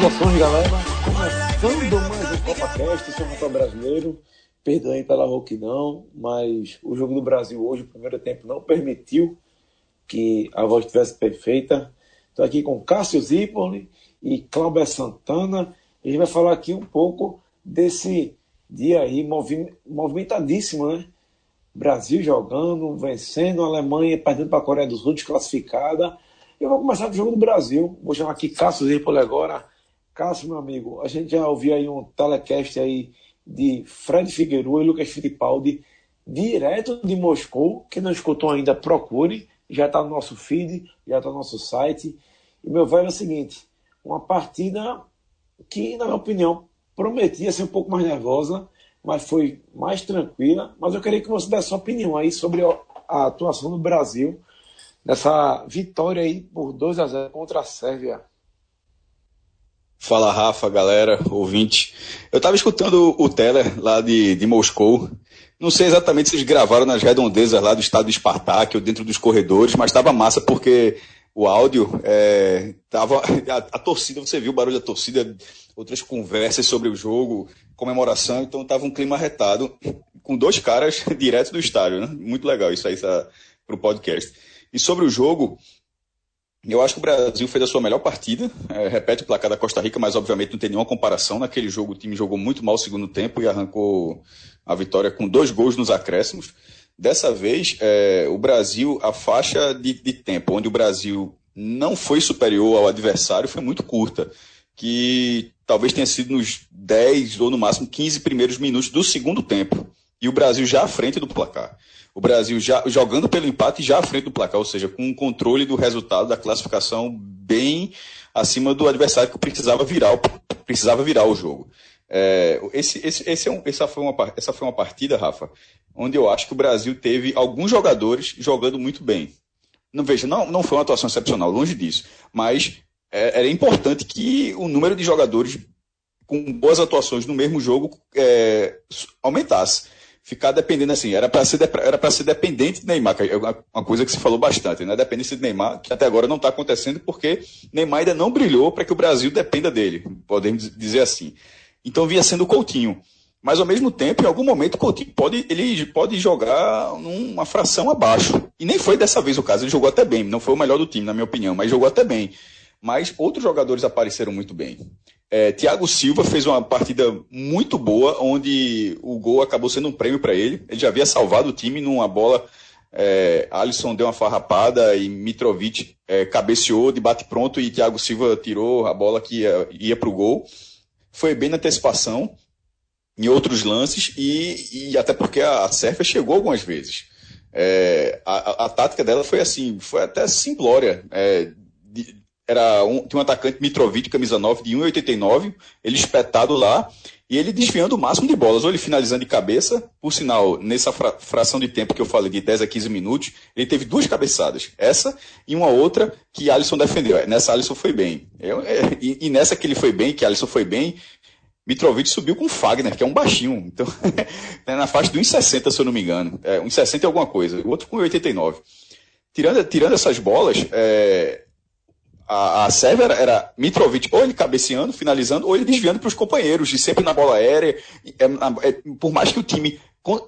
Saudações, galera. Começando mais um CopaCast, sou Rafael Brasileiro. Perdoem pela rouquidão, mas o jogo do Brasil hoje, o primeiro tempo, não permitiu que a voz estivesse perfeita. Estou aqui com Cássio Zipoli e Cláudio Santana. A gente vai falar aqui um pouco desse dia aí movimentadíssimo, né? Brasil jogando, vencendo, a Alemanha perdendo para a Coreia do Sul, desclassificada. Eu vou começar com o jogo do Brasil. Vou chamar aqui Cássio Zirpoli agora. Cássio, meu amigo, a gente já ouviu aí um telecast aí de Fred Figueiredo e Lucas Fittipaldi, direto de Moscou. Quem não escutou ainda, procure. Já está no nosso feed, já está no nosso site. E, meu velho, é o seguinte, uma partida que, na minha opinião, prometia ser um pouco mais nervosa, mas foi mais tranquila. Mas eu queria que você desse sua opinião aí sobre a atuação do Brasil nessa vitória aí por 2 a 0 contra a Sérvia. Fala Rafa, galera, ouvinte. Eu estava escutando o Teller lá de, de Moscou. Não sei exatamente se eles gravaram nas redondezas lá do estado de Spartak ou dentro dos corredores, mas estava massa porque o áudio é, tava a, a, torcida, você viu o barulho da torcida, outras conversas sobre o jogo, comemoração, então tava um clima retado com dois caras direto do estádio, né? Muito legal isso aí para o podcast. E sobre o jogo, eu acho que o Brasil fez a sua melhor partida. É, repete o placar da Costa Rica, mas obviamente não tem nenhuma comparação. Naquele jogo o time jogou muito mal o segundo tempo e arrancou a vitória com dois gols nos acréscimos. Dessa vez, é, o Brasil, a faixa de, de, tempo onde o Brasil não foi superior ao adversário foi muito curta, que talvez tenha sido nos 10 ou no máximo 15 primeiros minutos do segundo tempo. E o Brasil já à frente do placar o Brasil já jogando pelo empate já à frente do placar, ou seja, com um controle do resultado da classificação bem acima do adversário que precisava virar, precisava virar o jogo. É, esse, esse, esse é um, essa, foi uma, essa foi uma partida, Rafa, onde eu acho que o Brasil teve alguns jogadores jogando muito bem. Não veja, não, não foi uma atuação excepcional, longe disso, mas é, era importante que o número de jogadores com boas atuações no mesmo jogo é, aumentasse ficar dependendo assim, era para ser, era ser dependente de Neymar, que é uma coisa que se falou bastante, né? Dependência de Neymar, que até agora não está acontecendo porque Neymar ainda não brilhou para que o Brasil dependa dele, podemos dizer assim. Então vinha sendo o Coutinho. Mas ao mesmo tempo, em algum momento, o Coutinho pode, ele pode jogar numa fração abaixo. E nem foi dessa vez o caso, ele jogou até bem. Não foi o melhor do time, na minha opinião, mas jogou até bem. Mas outros jogadores apareceram muito bem. É, Thiago Silva fez uma partida muito boa, onde o gol acabou sendo um prêmio para ele. Ele já havia salvado o time numa bola. É, Alisson deu uma farrapada e Mitrovic é, cabeceou de bate pronto e Thiago Silva tirou a bola que ia, ia para o gol. Foi bem na antecipação, em outros lances, e, e até porque a, Sérvia chegou algumas vezes. É, a, a, a, tática dela foi assim, foi até simplória. É, de, era um, tinha um atacante Mitrovic, camisa 9, de 1,89, ele espetado lá, e ele desviando o máximo de bolas, ou ele finalizando de cabeça, por sinal, nessa fra fração de tempo que eu falei, de 10 a 15 minutos, ele teve duas cabeçadas, essa e uma outra que Alisson defendeu. Nessa Alisson foi bem. Eu, é, e, e, nessa que ele foi bem, que Alisson foi bem, Mitrovic subiu com Fagner, que é um baixinho, então, é na faixa de 1,60, se eu não me engano, é, 1,60 é alguma coisa, o outro com 1,89. Tirando, tirando essas bolas, é, a, a Sérvia era, era, Mitrovic, ou ele cabeceando, finalizando, ou ele desviando para os companheiros, e sempre na bola aérea. É, é, por mais que o time.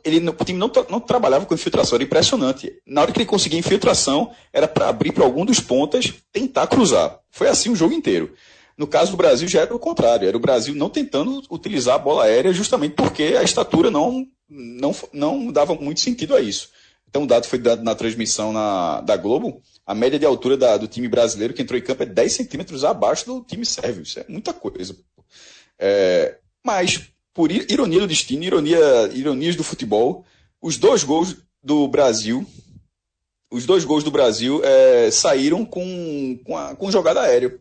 Ele, o time não, não trabalhava com infiltração, era impressionante. Na hora que ele conseguia infiltração, era para abrir para algum dos pontas, tentar cruzar. Foi assim o jogo inteiro. No caso do Brasil já era o contrário, era o Brasil não tentando utilizar a bola aérea justamente porque a estatura não, não, não dava muito sentido a isso. Então, o dado foi dado na transmissão na, da Globo. A média de altura da, do time brasileiro que entrou em campo é 10 centímetros abaixo do time sérvio. Isso é muita coisa. É, mas, por ironia do destino, ironia, ironias do futebol, os dois gols do Brasil, os dois gols do Brasil é, saíram com, com, a, com jogada aérea.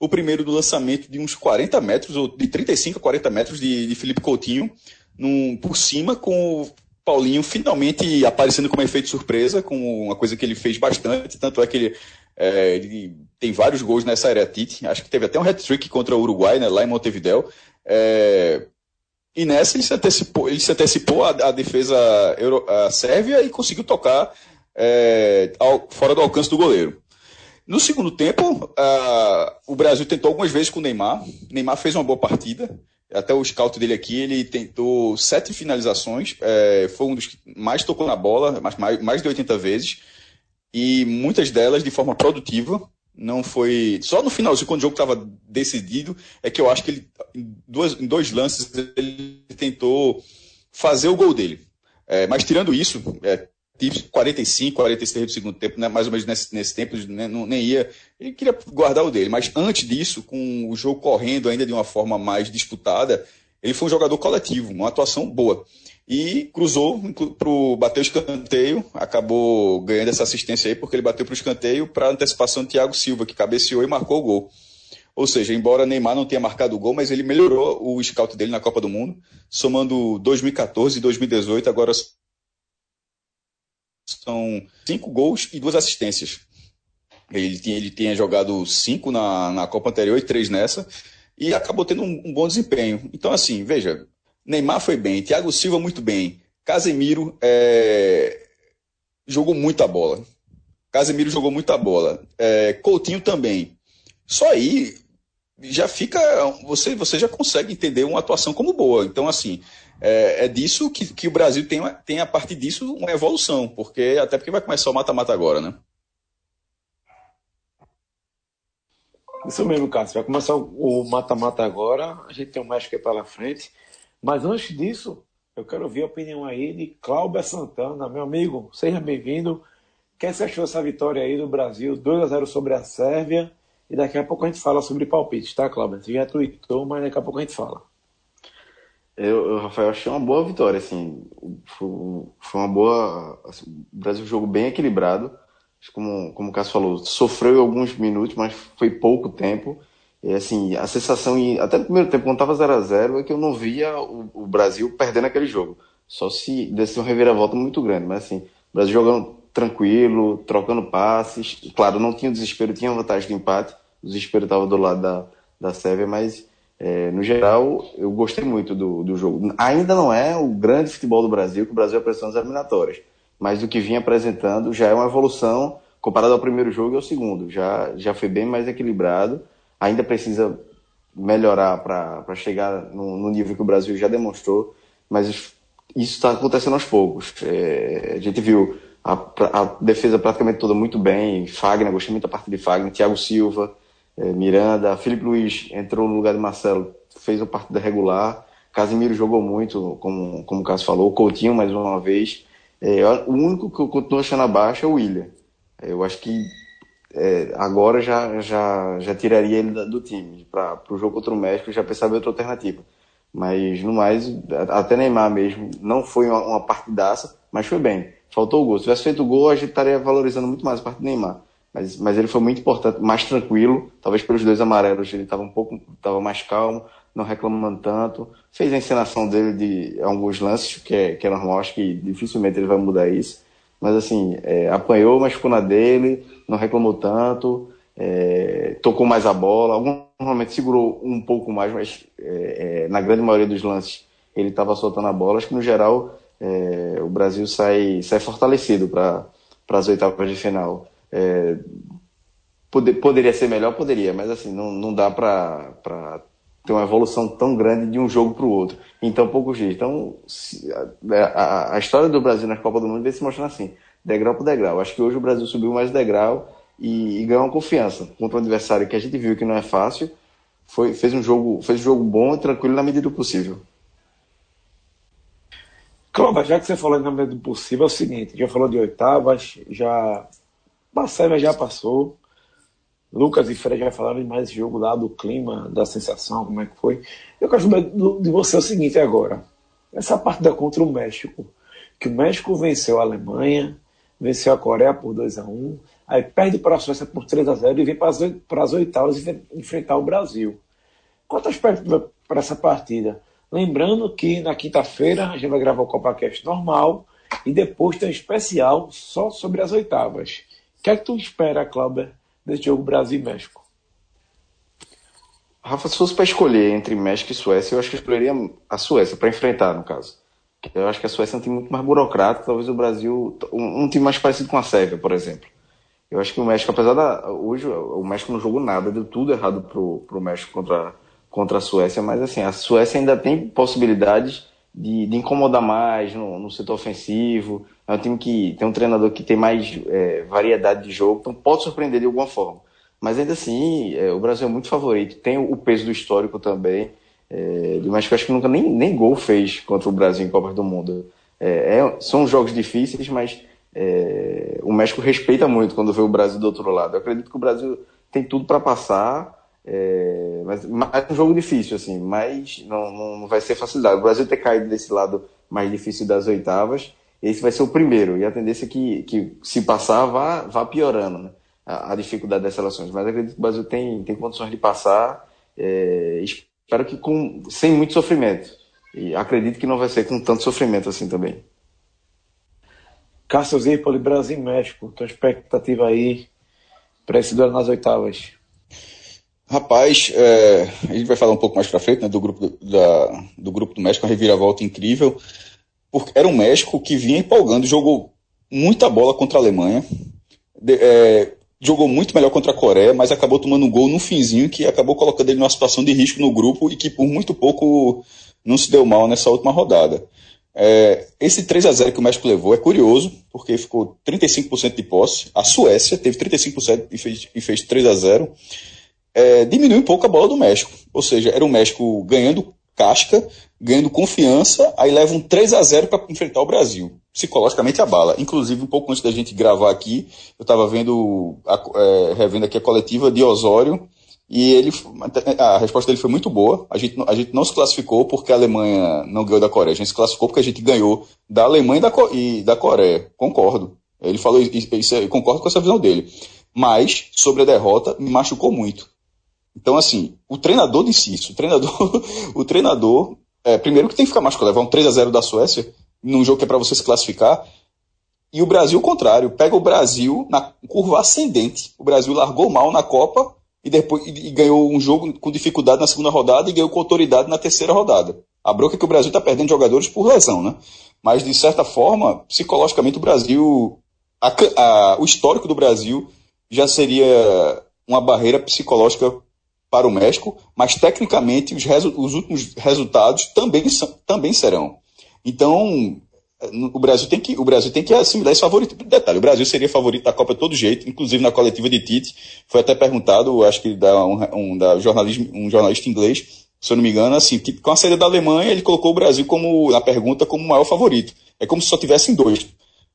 O primeiro do lançamento de uns 40 metros, ou de 35 a 40 metros de, de Felipe Coutinho, num, por cima, com Paulinho finalmente aparecendo como efeito surpresa, com uma coisa que ele fez bastante, tanto é que ele, é, ele tem vários gols nessa era Tite, acho que teve até um hat-trick contra o Uruguai, né, lá em Montevideo, é, e nessa ele se antecipou, ele se antecipou a, a defesa Euro, a Sérvia e conseguiu tocar é, ao, fora do alcance do goleiro. No segundo tempo, o Brasil tentou algumas vezes com o Neymar. Neymar fez uma boa partida. Até o scout dele aqui, ele tentou sete finalizações. É, foi um dos que mais tocou na bola, mais, mais de 80 vezes. E muitas delas de forma produtiva. Não foi. Só no finalzinho, quando o jogo estava decidido, é que eu acho que ele, em, duas, em dois lances, ele tentou fazer o gol dele. É, mas tirando isso, é, 45, 46 do segundo tempo, né, mais ou menos nesse, nesse tempo, né, não, nem ia. Ele queria guardar o dele, mas antes disso, com o jogo correndo ainda de uma forma mais disputada, ele foi um jogador coletivo, uma atuação boa. E cruzou, pro, bateu o escanteio, acabou ganhando essa assistência aí, porque ele bateu para o escanteio para antecipação de Thiago Silva, que cabeceou e marcou o gol. Ou seja, embora Neymar não tenha marcado o gol, mas ele melhorou o scout dele na Copa do Mundo, somando 2014 e 2018, agora são cinco gols e duas assistências. Ele tinha, ele tinha jogado cinco na, na Copa anterior e três nessa, e acabou tendo um, um bom desempenho. Então, assim, veja, Neymar foi bem, Thiago Silva muito bem, Casemiro é, jogou muita bola. Casemiro jogou muita bola. É, Coutinho também. Só aí já fica. Você, você já consegue entender uma atuação como boa. Então, assim, é, é disso que, que o Brasil tem, tem, a partir disso, uma evolução, porque até porque vai começar o mata-mata agora, né? Isso mesmo, Cássio. Vai começar o mata-mata agora. A gente tem o México aí pela frente. Mas antes disso, eu quero ouvir a opinião aí de Cláudio Santana. Meu amigo, seja bem-vindo. O que você achou dessa vitória aí do Brasil? 2 a 0 sobre a Sérvia. E daqui a pouco a gente fala sobre palpites, tá, Cláudio? Você já tweetou, mas daqui a pouco a gente fala. Eu, eu, Rafael, achei uma boa vitória, assim. Foi, uma boa. Assim, o Brasil jogou bem equilibrado. Como, como o Cássio falou, sofreu alguns minutos, mas foi pouco tempo. E, assim, a sensação, até no primeiro tempo, quando estava 0 a 0 é que eu não via o, o, Brasil perdendo aquele jogo. Só se desse uma reviravolta muito grande. Mas, assim, o Brasil jogando tranquilo, trocando passes. Claro, não tinha desespero, tinha vantagem de empate. O desespero estava do lado da, da Sérvia, mas é, no geral, eu gostei muito do, do jogo. Ainda não é o grande futebol do Brasil, que o Brasil apresentou nas eliminatórias, mas do que vinha apresentando já é uma evolução comparado ao primeiro jogo e ao segundo. Já, já foi bem mais equilibrado. Ainda precisa melhorar para chegar no, no, nível que o Brasil já demonstrou, mas isso está acontecendo aos poucos. É, a gente viu a, a, defesa praticamente toda muito bem. Fagner, gostei muito da parte de Fagner, Thiago Silva é, Miranda, Felipe Luiz entrou no lugar de Marcelo, fez a partida regular. Casimiro jogou muito, como, como o Cássio falou. Coutinho, mais uma vez. É, o único que eu continuo achando abaixo é o William. É, eu acho que é, agora já, já, já tiraria ele do time. Para o jogo contra o México, já pensava em outra alternativa. Mas, no mais, até Neymar mesmo, não foi uma, uma partidaça, mas foi bem. Faltou o gol. Se tivesse feito o gol, a gente estaria valorizando muito mais a parte do Neymar. Mas, mas ele foi muito importante, mais tranquilo, talvez pelos dois amarelos, ele estava um pouco, estava mais calmo, não reclamando tanto. Fez a encenação dele de alguns lances, que é, que é normal, acho que dificilmente ele vai mudar isso. Mas assim, é, apanhou, mas ficou na dele, não reclamou tanto, é, tocou mais a bola, momento segurou um pouco mais, mas é, é na grande maioria dos lances ele estava soltando a bola. Acho que no geral é, o Brasil sai, sai fortalecido para as oitavas de final. É, poder, poderia ser melhor, poderia, mas assim, não, não dá para ter uma evolução tão grande de um jogo para o outro em tão poucos dias. Então, se, a, a, a, história do Brasil na Copa do Mundo vem se mostrando assim, degrau por degrau. Acho que hoje o Brasil subiu mais degrau e, e ganhou uma confiança contra um adversário que a gente viu que não é fácil. Foi, fez um jogo, fez um jogo bom e tranquilo na medida do possível. Cláudio, já que você falou na medida do possível, é o seguinte, já falou de oitavas, já Marcelo já passou. Lucas e Fred já falaram mais jogo lá, do clima, da sensação, como é que foi. Eu quero saber de você o seguinte agora. Essa partida contra o México, que o México venceu a Alemanha, venceu a Coreia por 2 a 1 aí perde para a Suécia por 3 a 0 e vem para as oitavas enfrentar o Brasil. Quantas perspectivas para essa partida? Lembrando que na quinta-feira a gente vai gravar o CopaCast normal e depois tem um especial só sobre as oitavas. O que é que tu espera, Cláudio, desse jogo Brasil e México? Rafa, se fosse para escolher entre México e Suécia, eu acho que eu escolheria a Suécia para enfrentar, no caso. Eu acho que a Suécia é um time muito mais burocrático, talvez o Brasil. Um, um time mais parecido com a Sérvia, por exemplo. Eu acho que o México, apesar da. Hoje o México não jogou nada, deu tudo errado pro, pro México contra, contra a Suécia, mas assim, a Suécia ainda tem possibilidades de, de incomodar mais no, no, setor ofensivo. É um time que tem um treinador que tem mais é, variedade de jogo, então pode surpreender de alguma forma. Mas ainda assim, é, o Brasil é muito favorito, tem o peso do histórico também. É, mas acho que nunca nem, nem gol fez contra o Brasil em Copas do Mundo. É, é, são jogos difíceis, mas é, o México respeita muito quando vê o Brasil do outro lado. Eu acredito que o Brasil tem tudo para passar, é, mas, mas é um jogo difícil, assim, mas não, não, vai ser facilidade. O Brasil ter caído desse lado mais difícil das oitavas, esse vai ser o primeiro, e a tendência é que, que se passar, vá, vá piorando né, a, a, dificuldade das seleções. Mas acredito que o Brasil tem, tem condições de passar, é, espero que com, sem muito sofrimento. E acredito que não vai ser com tanto sofrimento assim também. Cássio Zirpoli, Brasil e México. Tua expectativa aí para esse duelo nas oitavas? Rapaz, é, a gente vai falar um pouco mais para frente né, do, grupo do, da, do grupo do México, uma reviravolta incrível. Porque era um México que vinha empolgando, jogou muita bola contra a Alemanha, de, é, jogou muito melhor contra a Coreia, mas acabou tomando um gol no finzinho que acabou colocando ele numa situação de risco no grupo e que por muito pouco não se deu mal nessa última rodada. É, esse 3 a 0 que o México levou é curioso, porque ficou 35% de posse. A Suécia teve 35% e fez, e fez 3 a 0 é, Diminuiu um pouco a bola do México. Ou seja, era o México ganhando casca, ganhando confiança, aí leva um 3 a 0 para enfrentar o Brasil. Psicologicamente a bala. Inclusive, um pouco antes da gente gravar aqui, eu estava vendo, é, revendo aqui a coletiva de Osório, e ele, a resposta dele foi muito boa. A gente, a gente não se classificou porque a Alemanha não ganhou da Coreia. A gente se classificou porque a gente ganhou da Alemanha e da, e da Coreia. Concordo. Ele falou isso, concordo com essa visão dele. Mas, sobre a derrota, me machucou muito. Então, assim, o treinador disse isso. O treinador, o treinador é, primeiro que tem que ficar machucado. Levar um 3 a 0 da Suécia, num jogo que é para você se classificar. E o Brasil, o contrário, pega o Brasil na curva ascendente. O Brasil largou mal na Copa e depois e ganhou um jogo com dificuldade na segunda rodada e ganhou com autoridade na terceira rodada. A broca é que o Brasil está perdendo jogadores por lesão, né? Mas, de certa forma, psicologicamente, o Brasil. A, a, o histórico do Brasil já seria uma barreira psicológica para o México, mas tecnicamente os, resu os últimos resultados também, também serão. Então, o Brasil tem que o Brasil tem que assimilar esse favorito. Detalhe, o Brasil seria favorito da Copa de todo jeito, inclusive na coletiva de Tite, foi até perguntado, acho que da um, um, da jornalismo, um jornalista inglês, se eu não me engano, assim, que com a saída da Alemanha ele colocou o Brasil como na pergunta como o maior favorito. É como se só tivessem dois.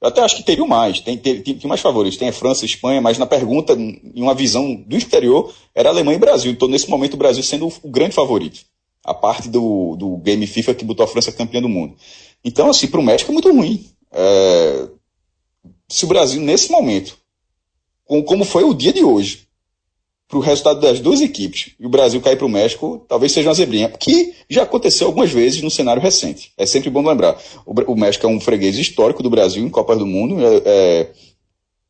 Eu até acho que teriam mais, tem, tem, tem, mais favoritos, tem a França, a Espanha, mas na pergunta, em uma visão do exterior, era Alemanha e Brasil. Então, nesse momento, o Brasil sendo o, grande favorito. A parte do, do game FIFA que botou a França campeã do mundo. Então, assim, para o México é muito ruim. É... Se o Brasil, nesse momento, com, como foi o dia de hoje, para o resultado das duas equipes, e o Brasil cair para o México, talvez seja uma zebrinha, que já aconteceu algumas vezes no cenário recente. É sempre bom lembrar. O, México é um freguês histórico do Brasil em Copas do Mundo. É, é,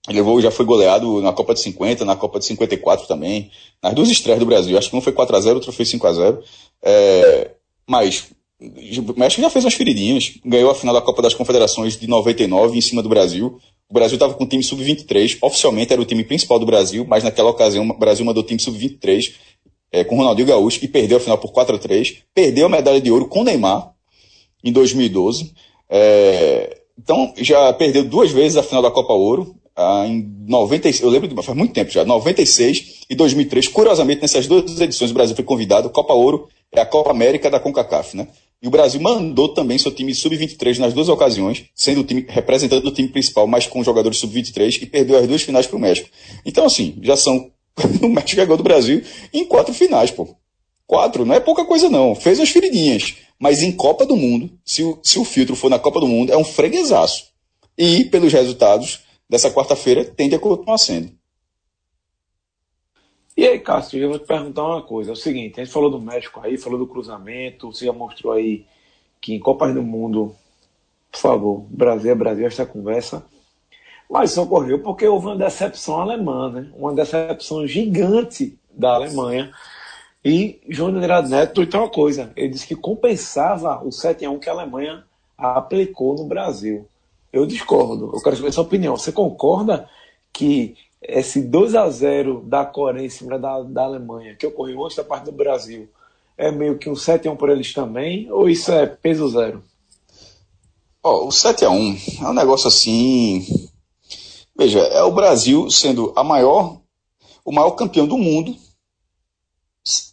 levou, já foi goleado na Copa de 50, na Copa de 54 também. Nas duas estreias do Brasil. Acho que um foi 4x0, outro foi 5x0. É, mas o México já fez umas feridinhas, ganhou a final da Copa das Confederações de 99 em cima do Brasil. O Brasil estava com o time sub-23, oficialmente era o time principal do Brasil, mas naquela ocasião o Brasil mandou o time sub-23 é, com Ronaldinho Gaúcho e perdeu a final por 4 a 3 Perdeu a medalha de ouro com Neymar em 2012. É, então já perdeu duas vezes a final da Copa Ouro. Ah, em 96, eu lembro faz muito tempo já, 96 e 2003. Curiosamente, nessas duas edições o Brasil foi convidado. Copa Ouro é a Copa América da CONCACAF, né? E o Brasil mandou também seu time sub-23 nas duas ocasiões, sendo o time representando o time principal, mas com jogadores sub-23 e perdeu as duas finais para o México. Então, assim, já são. o México ganhou do Brasil em quatro finais, pô. Quatro, não é pouca coisa não. Fez as feridinhas. Mas em Copa do Mundo, se o, se o filtro for na Copa do Mundo, é um freguesaço. E, pelos resultados dessa quarta-feira, tende a continuar sendo. E aí, Cássio, eu vou te perguntar uma coisa. É o seguinte, a gente falou do México aí, falou do cruzamento, você já mostrou aí que em Copas do Mundo, por favor, Brasil é Brasil esta conversa. Mas isso ocorreu porque houve uma decepção alemã, né? Uma decepção gigante da Alemanha. E João Negrado Neto tweetou uma coisa. Ele disse que compensava o 7 a 1 que a Alemanha aplicou no Brasil. Eu discordo. Eu quero saber a sua opinião. Você concorda que esse 2 a 0 da Coreia em cima da, da Alemanha, que ocorreu antes da parte do Brasil, é meio que um 7 a 1 por eles também? Ou isso é peso zero? Oh, o 7 a 1 é um negócio assim. Veja, é o Brasil sendo a maior, o maior campeão do mundo,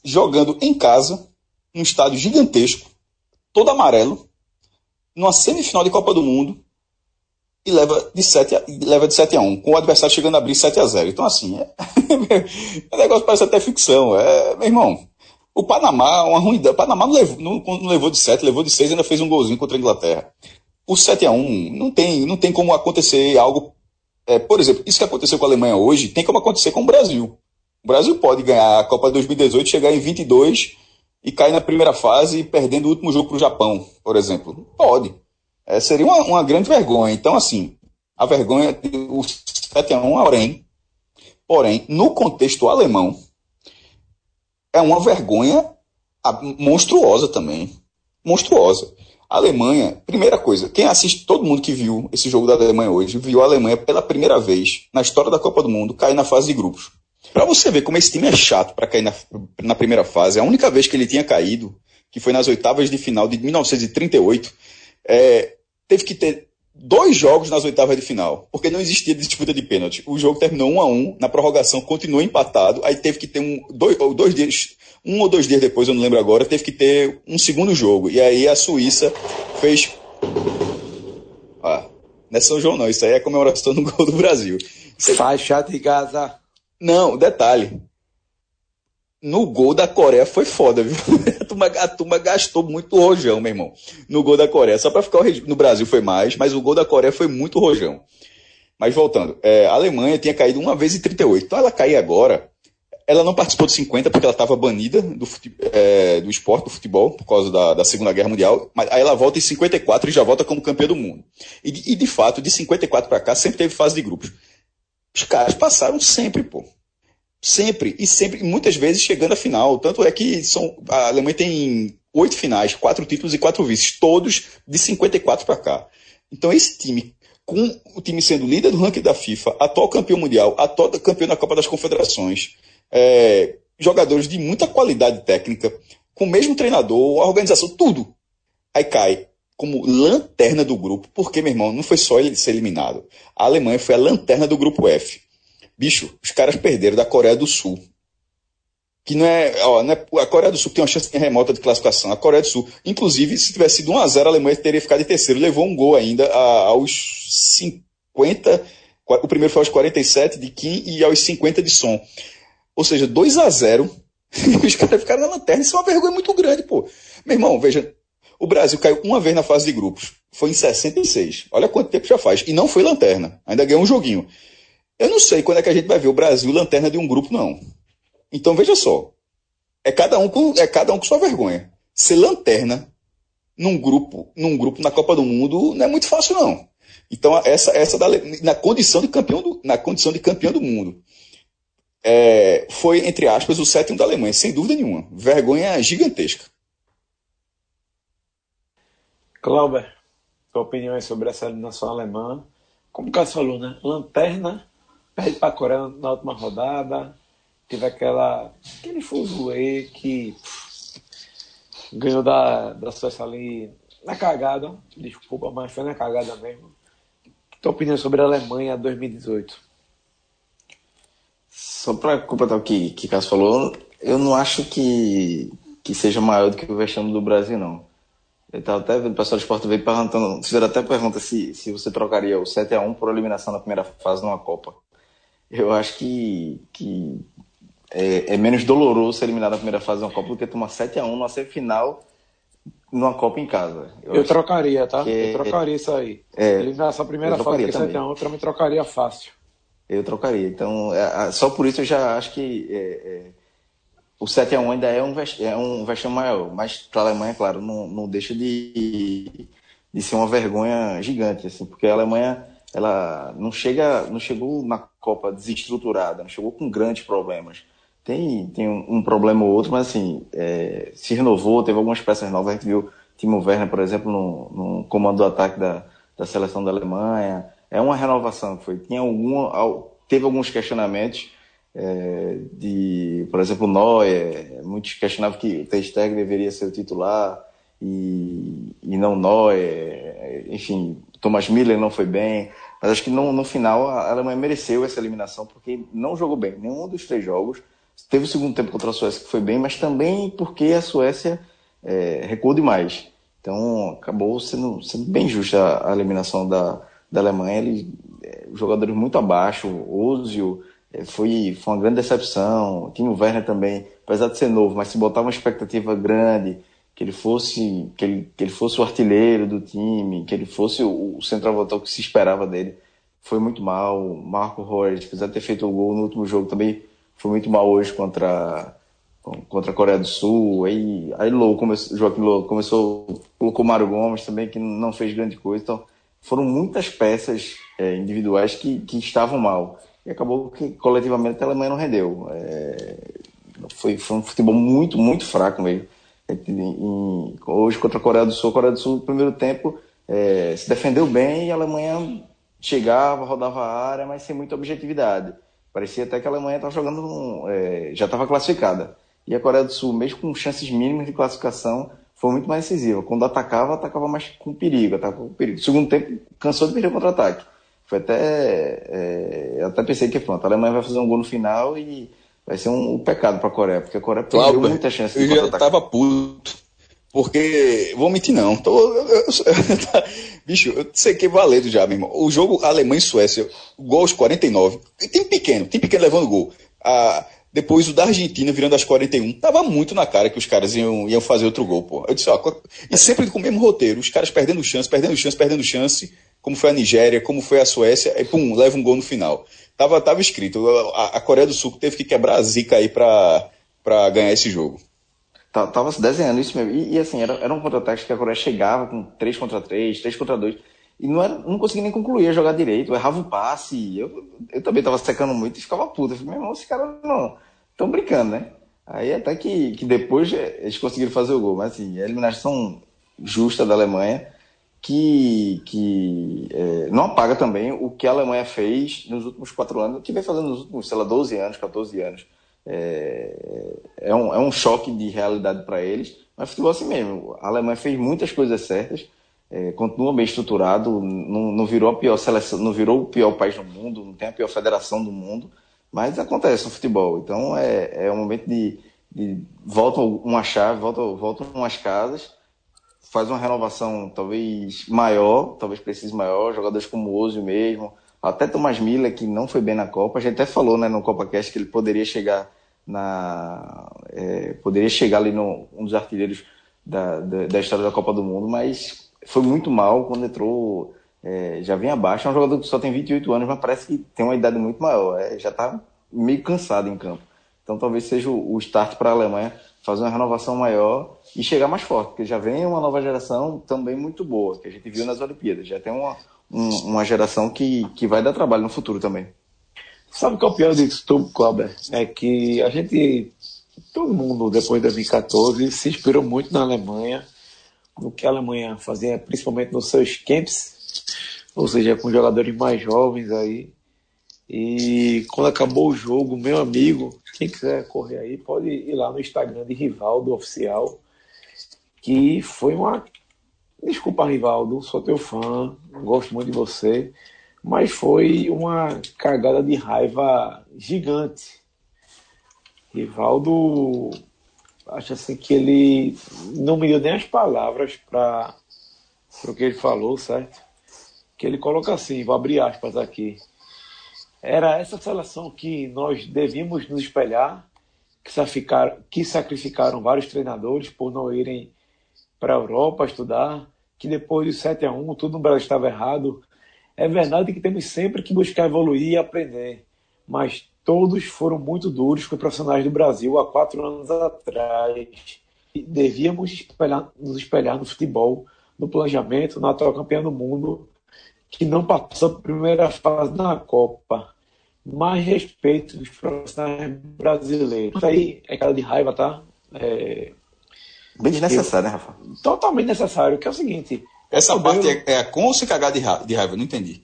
jogando em casa, num estádio gigantesco, todo amarelo, numa semifinal de Copa do Mundo, e leva de 7 a, leva de 7 a 1, com o adversário chegando a abrir 7 a 0. Então, assim, é, o negócio parece até ficção. É, meu irmão, o Panamá, uma ruindade. O Panamá não levou, não, não levou de 7, levou de 6 e ainda fez um golzinho contra a Inglaterra. O 7 a 1 não tem, não tem como acontecer algo. É, por exemplo, isso que aconteceu com a Alemanha hoje tem como acontecer com o Brasil. O Brasil pode ganhar a Copa de 2018, chegar em 22 e cair na primeira fase perdendo o último jogo para o Japão, por exemplo. Pode. É, seria uma, uma, grande vergonha. Então, assim, a vergonha, o 7 a 1 porém, no contexto alemão, é uma vergonha monstruosa também. Monstruosa. A Alemanha, primeira coisa, quem assiste, todo mundo que viu esse jogo da Alemanha hoje, viu a Alemanha pela primeira vez na história da Copa do Mundo cair na fase de grupos. Para você ver como esse time é chato para cair na, na primeira fase, a única vez que ele tinha caído, que foi nas oitavas de final de 1938, é, teve que ter dois jogos nas oitavas de final, porque não existia disputa de pênalti. O jogo terminou um a um, na prorrogação continuou empatado, aí teve que ter um, dois, dois dias, um ou dois dias depois, eu não lembro agora, teve que ter um segundo jogo. E aí a Suíça fez. Ah, não é São João não, isso aí é comemoração no gol do Brasil. Faixa de Gaza. Não, detalhe no gol da Coreia foi foda, viu? A turma, a turma gastou muito rojão, meu irmão. No gol da Coreia. Só para ficar No Brasil foi mais, mas o gol da Coreia foi muito rojão. Mas voltando, é, a Alemanha tinha caído uma vez em 38. Então ela cair agora. Ela não participou de 50 porque ela estava banida do, é, do esporte, do futebol, por causa da, da, Segunda Guerra Mundial. Mas aí ela volta em 54 e já volta como campeã do mundo. E, e de fato, de 54 para cá, sempre teve fase de grupos. Os caras passaram sempre, pô. Sempre, e sempre, muitas vezes chegando à final. Tanto é que são, a Alemanha tem oito finais, quatro títulos e quatro vices, todos de 54 para cá. Então esse time, com o time sendo líder do ranking da FIFA, atual campeão mundial, atual campeão da Copa das Confederações, é, jogadores de muita qualidade técnica, com o mesmo treinador, a organização, tudo. Aí cai como lanterna do grupo, porque, meu irmão, não foi só ele ser eliminado. A Alemanha foi a lanterna do grupo F. Bicho, os caras perderam da Coreia do Sul. Que não é, ó, não é. A Coreia do Sul tem uma chance remota de classificação. A Coreia do Sul, inclusive, se tivesse sido 1x0, a Alemanha teria ficado em terceiro. Levou um gol ainda aos 50. O primeiro foi aos 47 de Kim e aos 50 de Som. Ou seja, 2 a 0 Os caras ficaram na lanterna. Isso é uma vergonha muito grande, pô. Meu irmão, veja. O Brasil caiu uma vez na fase de grupos. Foi em 66. Olha quanto tempo já faz. E não foi lanterna. Ainda ganhou um joguinho. Eu não sei quando é que a gente vai ver o Brasil lanterna de um grupo, não. Então veja só. É cada um com, é cada um com sua vergonha. Ser lanterna num grupo, num grupo na Copa do Mundo não é muito fácil, não. Então, essa, essa da, na, condição de campeão do, na condição de campeão do mundo. É, foi, entre aspas, o sétimo da Alemanha, sem dúvida nenhuma. Vergonha gigantesca. Clauber, tua opinião é sobre essa eliminação alemã? Como o Cássio falou, né? Lanterna perde para a Coreia na última rodada. Teve aquela, aquele fuzuê que ganhou da, da Suécia ali na cagada. Desculpa, mas foi na cagada mesmo. Tua opinião sobre a Alemanha 2018? Só para completar o que, que Cássio falou, eu não acho que, que seja maior do que o vexame do Brasil, não. Eu tava até vendo o pessoal do esporte veio perguntando, fizeram até pergunta se, se você trocaria o 7x1 por eliminação na primeira fase numa Copa eu acho que, que é, é, menos doloroso ser eliminado na primeira fase de uma Copa do que tomar 7x1 numa semifinal numa Copa em casa. Eu, eu trocaria, tá? eu trocaria isso aí. É, Eliminar essa primeira fase que 7x1, eu também trocaria fácil. Eu trocaria. Então, é, só por isso eu já acho que é, é o 7x1 ainda é um, é um vexame maior. Mas para a Alemanha, claro, não, não deixa de, de ser uma vergonha gigante, assim, porque a Alemanha ela não chega, não chegou na Copa desestruturada, não chegou com grandes problemas. Tem, tem um, um problema ou outro, mas assim, é, se renovou, teve algumas peças novas. A gente viu Timo Werner, por exemplo, no, no comando do ataque da, da seleção da Alemanha. É uma renovação que foi. Tinha alguma, teve alguns questionamentos é, de, por exemplo, Neuer, muitos questionavam que o Ter deveria ser o titular e, e não Neuer, enfim, Thomas Miller não foi bem, mas acho que no, no final a Alemanha mereceu essa eliminação porque não jogou bem, nenhum dos três jogos, teve o segundo tempo contra a Suécia que foi bem, mas também porque a Suécia é, recuou demais, então acabou sendo, sendo bem justa a, eliminação da, da Alemanha, ele, é, jogadores muito abaixo, Ozil, é, foi, foi uma grande decepção. Tinha o Werner também, apesar de ser novo, mas se botar uma expectativa grande, que ele fosse, que ele, que ele fosse o artilheiro do time, que ele fosse o, o centroavantão que se esperava dele, foi muito mal. Marco Reus, apesar de ter feito o gol no último jogo, também foi muito mal hoje contra contra a Coreia do Sul. Aí, aí Lou começou, Joaquim Lou começou, colocou Mário Gomes também, que não fez grande coisa. Então, foram muitas peças é, individuais que, que estavam mal e acabou que coletivamente a Alemanha não rendeu. É, foi, foi um futebol muito, muito fraco mesmo. Em, hoje contra a Coreia do Sul, a Coreia do Sul no primeiro tempo é, se defendeu bem e a Alemanha chegava, rodava a área, mas sem muita objetividade. Parecia até que a Alemanha estava jogando, é, já estava classificada. E a Coreia do Sul, mesmo com chances mínimas de classificação, foi muito mais decisiva. Quando atacava, atacava mais com perigo, atacava com perigo. Segundo tempo, cansou de perder o contra-ataque. Foi até. É, eu até pensei que pronto, a Alemanha vai fazer um gol no final e vai ser um, um pecado para a Coreia, porque a Coreia perdeu Cláudio, muita chance de Eu já tava puto. Porque, vou mentir não, tô, eu, eu, bicho, eu sei que é valendo já, meu irmão. O jogo Alemanha e Suécia, gol aos 49, tem pequeno, tem pequeno levando gol. Ah, depois o da Argentina virando aos 41, tava muito na cara que os caras iam, iam fazer outro gol, pô. Eu disse, ó, e sempre com o mesmo roteiro, os caras perdendo chance, perdendo chance, perdendo chance, como foi a Nigéria, como foi a Suécia, e pum, leva um gol no final. Tava, tava escrito, a, a Coreia do Sul teve que quebrar a zica aí pra ganhar esse jogo. Tava se desenhando isso mesmo. E, e assim, era, era um contra-ataque que a Coreia chegava com 3 contra 3, 3 contra 2, e não, era, não conseguia nem concluir a jogar direito, errava o passe. Eu, eu também tava secando muito e ficava puto. Eu falei, meu irmão, esse cara não. Estão brincando, né? Aí até que, que depois eles conseguiram fazer o gol. Mas assim, a eliminação justa da Alemanha que, que é, não apaga também o que a Alemanha fez nos últimos quatro anos, o que vem fazendo nos últimos, sei lá, 12 anos, 14 anos. É, é, um, é um choque de realidade para eles, mas futebol assim mesmo. A Alemanha fez muitas coisas certas, é, continua bem estruturado, não, não virou a pior seleção, não virou o pior país do mundo, não tem a pior federação do mundo, mas acontece no futebol. Então é, é um momento de, de volta uma chave, volta, volta umas casas faz uma renovação talvez maior, talvez precise maior, jogadores como o Ozio mesmo, até Thomas Miller, que não foi bem na Copa, a gente até falou né, no Copa Cast que ele poderia chegar na é, poderia chegar ali no um dos artilheiros da, da, da, história da Copa do Mundo, mas foi muito mal quando entrou, é, já vem abaixo, é um jogador que só tem 28 anos, mas parece que tem uma idade muito maior, é, já está meio cansado em campo. Então talvez seja o, o start para a Alemanha fazer uma renovação maior e chegar mais forte, porque já vem uma nova geração também muito boa, que a gente viu nas Olimpíadas. Já tem uma, um, uma geração que, que vai dar trabalho no futuro também. Sabe o que é o pior disso tudo, Cláudio? É que a gente, todo mundo, depois de 2014, se inspirou muito na Alemanha, no que a Alemanha fazia, principalmente nos seus camps, ou seja, com jogadores mais jovens aí. E quando acabou o jogo, meu amigo, quem quiser correr aí, pode ir lá no Instagram de Rivaldo Oficial, que foi uma. Desculpa, Rivaldo, sou teu fã, gosto muito de você, mas foi uma cagada de raiva gigante. Rivaldo, acho assim que ele não me deu nem as palavras para o que ele falou, certo? Que ele coloca assim, vou abrir aspas aqui era essa seleção que nós devíamos nos espelhar, que sacrificaram, que sacrificaram vários treinadores por não irem para a Europa estudar, que depois do 7 a 1 tudo no Brasil estava errado. É verdade que temos sempre que buscar evoluir e aprender, mas todos foram muito duros com os profissionais do Brasil há quatro anos atrás. E devíamos espelhar, nos espelhar no futebol, no planejamento, na atual campeã do mundo que não passou a primeira fase na Copa. Mais respeito dos profissionais brasileiros. Isso aí é cara de raiva, tá? É... Bem desnecessário, né, Rafa? Totalmente necessário, que é o seguinte. Essa parte é, é com ou sem cagar de raiva? De raiva? Não entendi.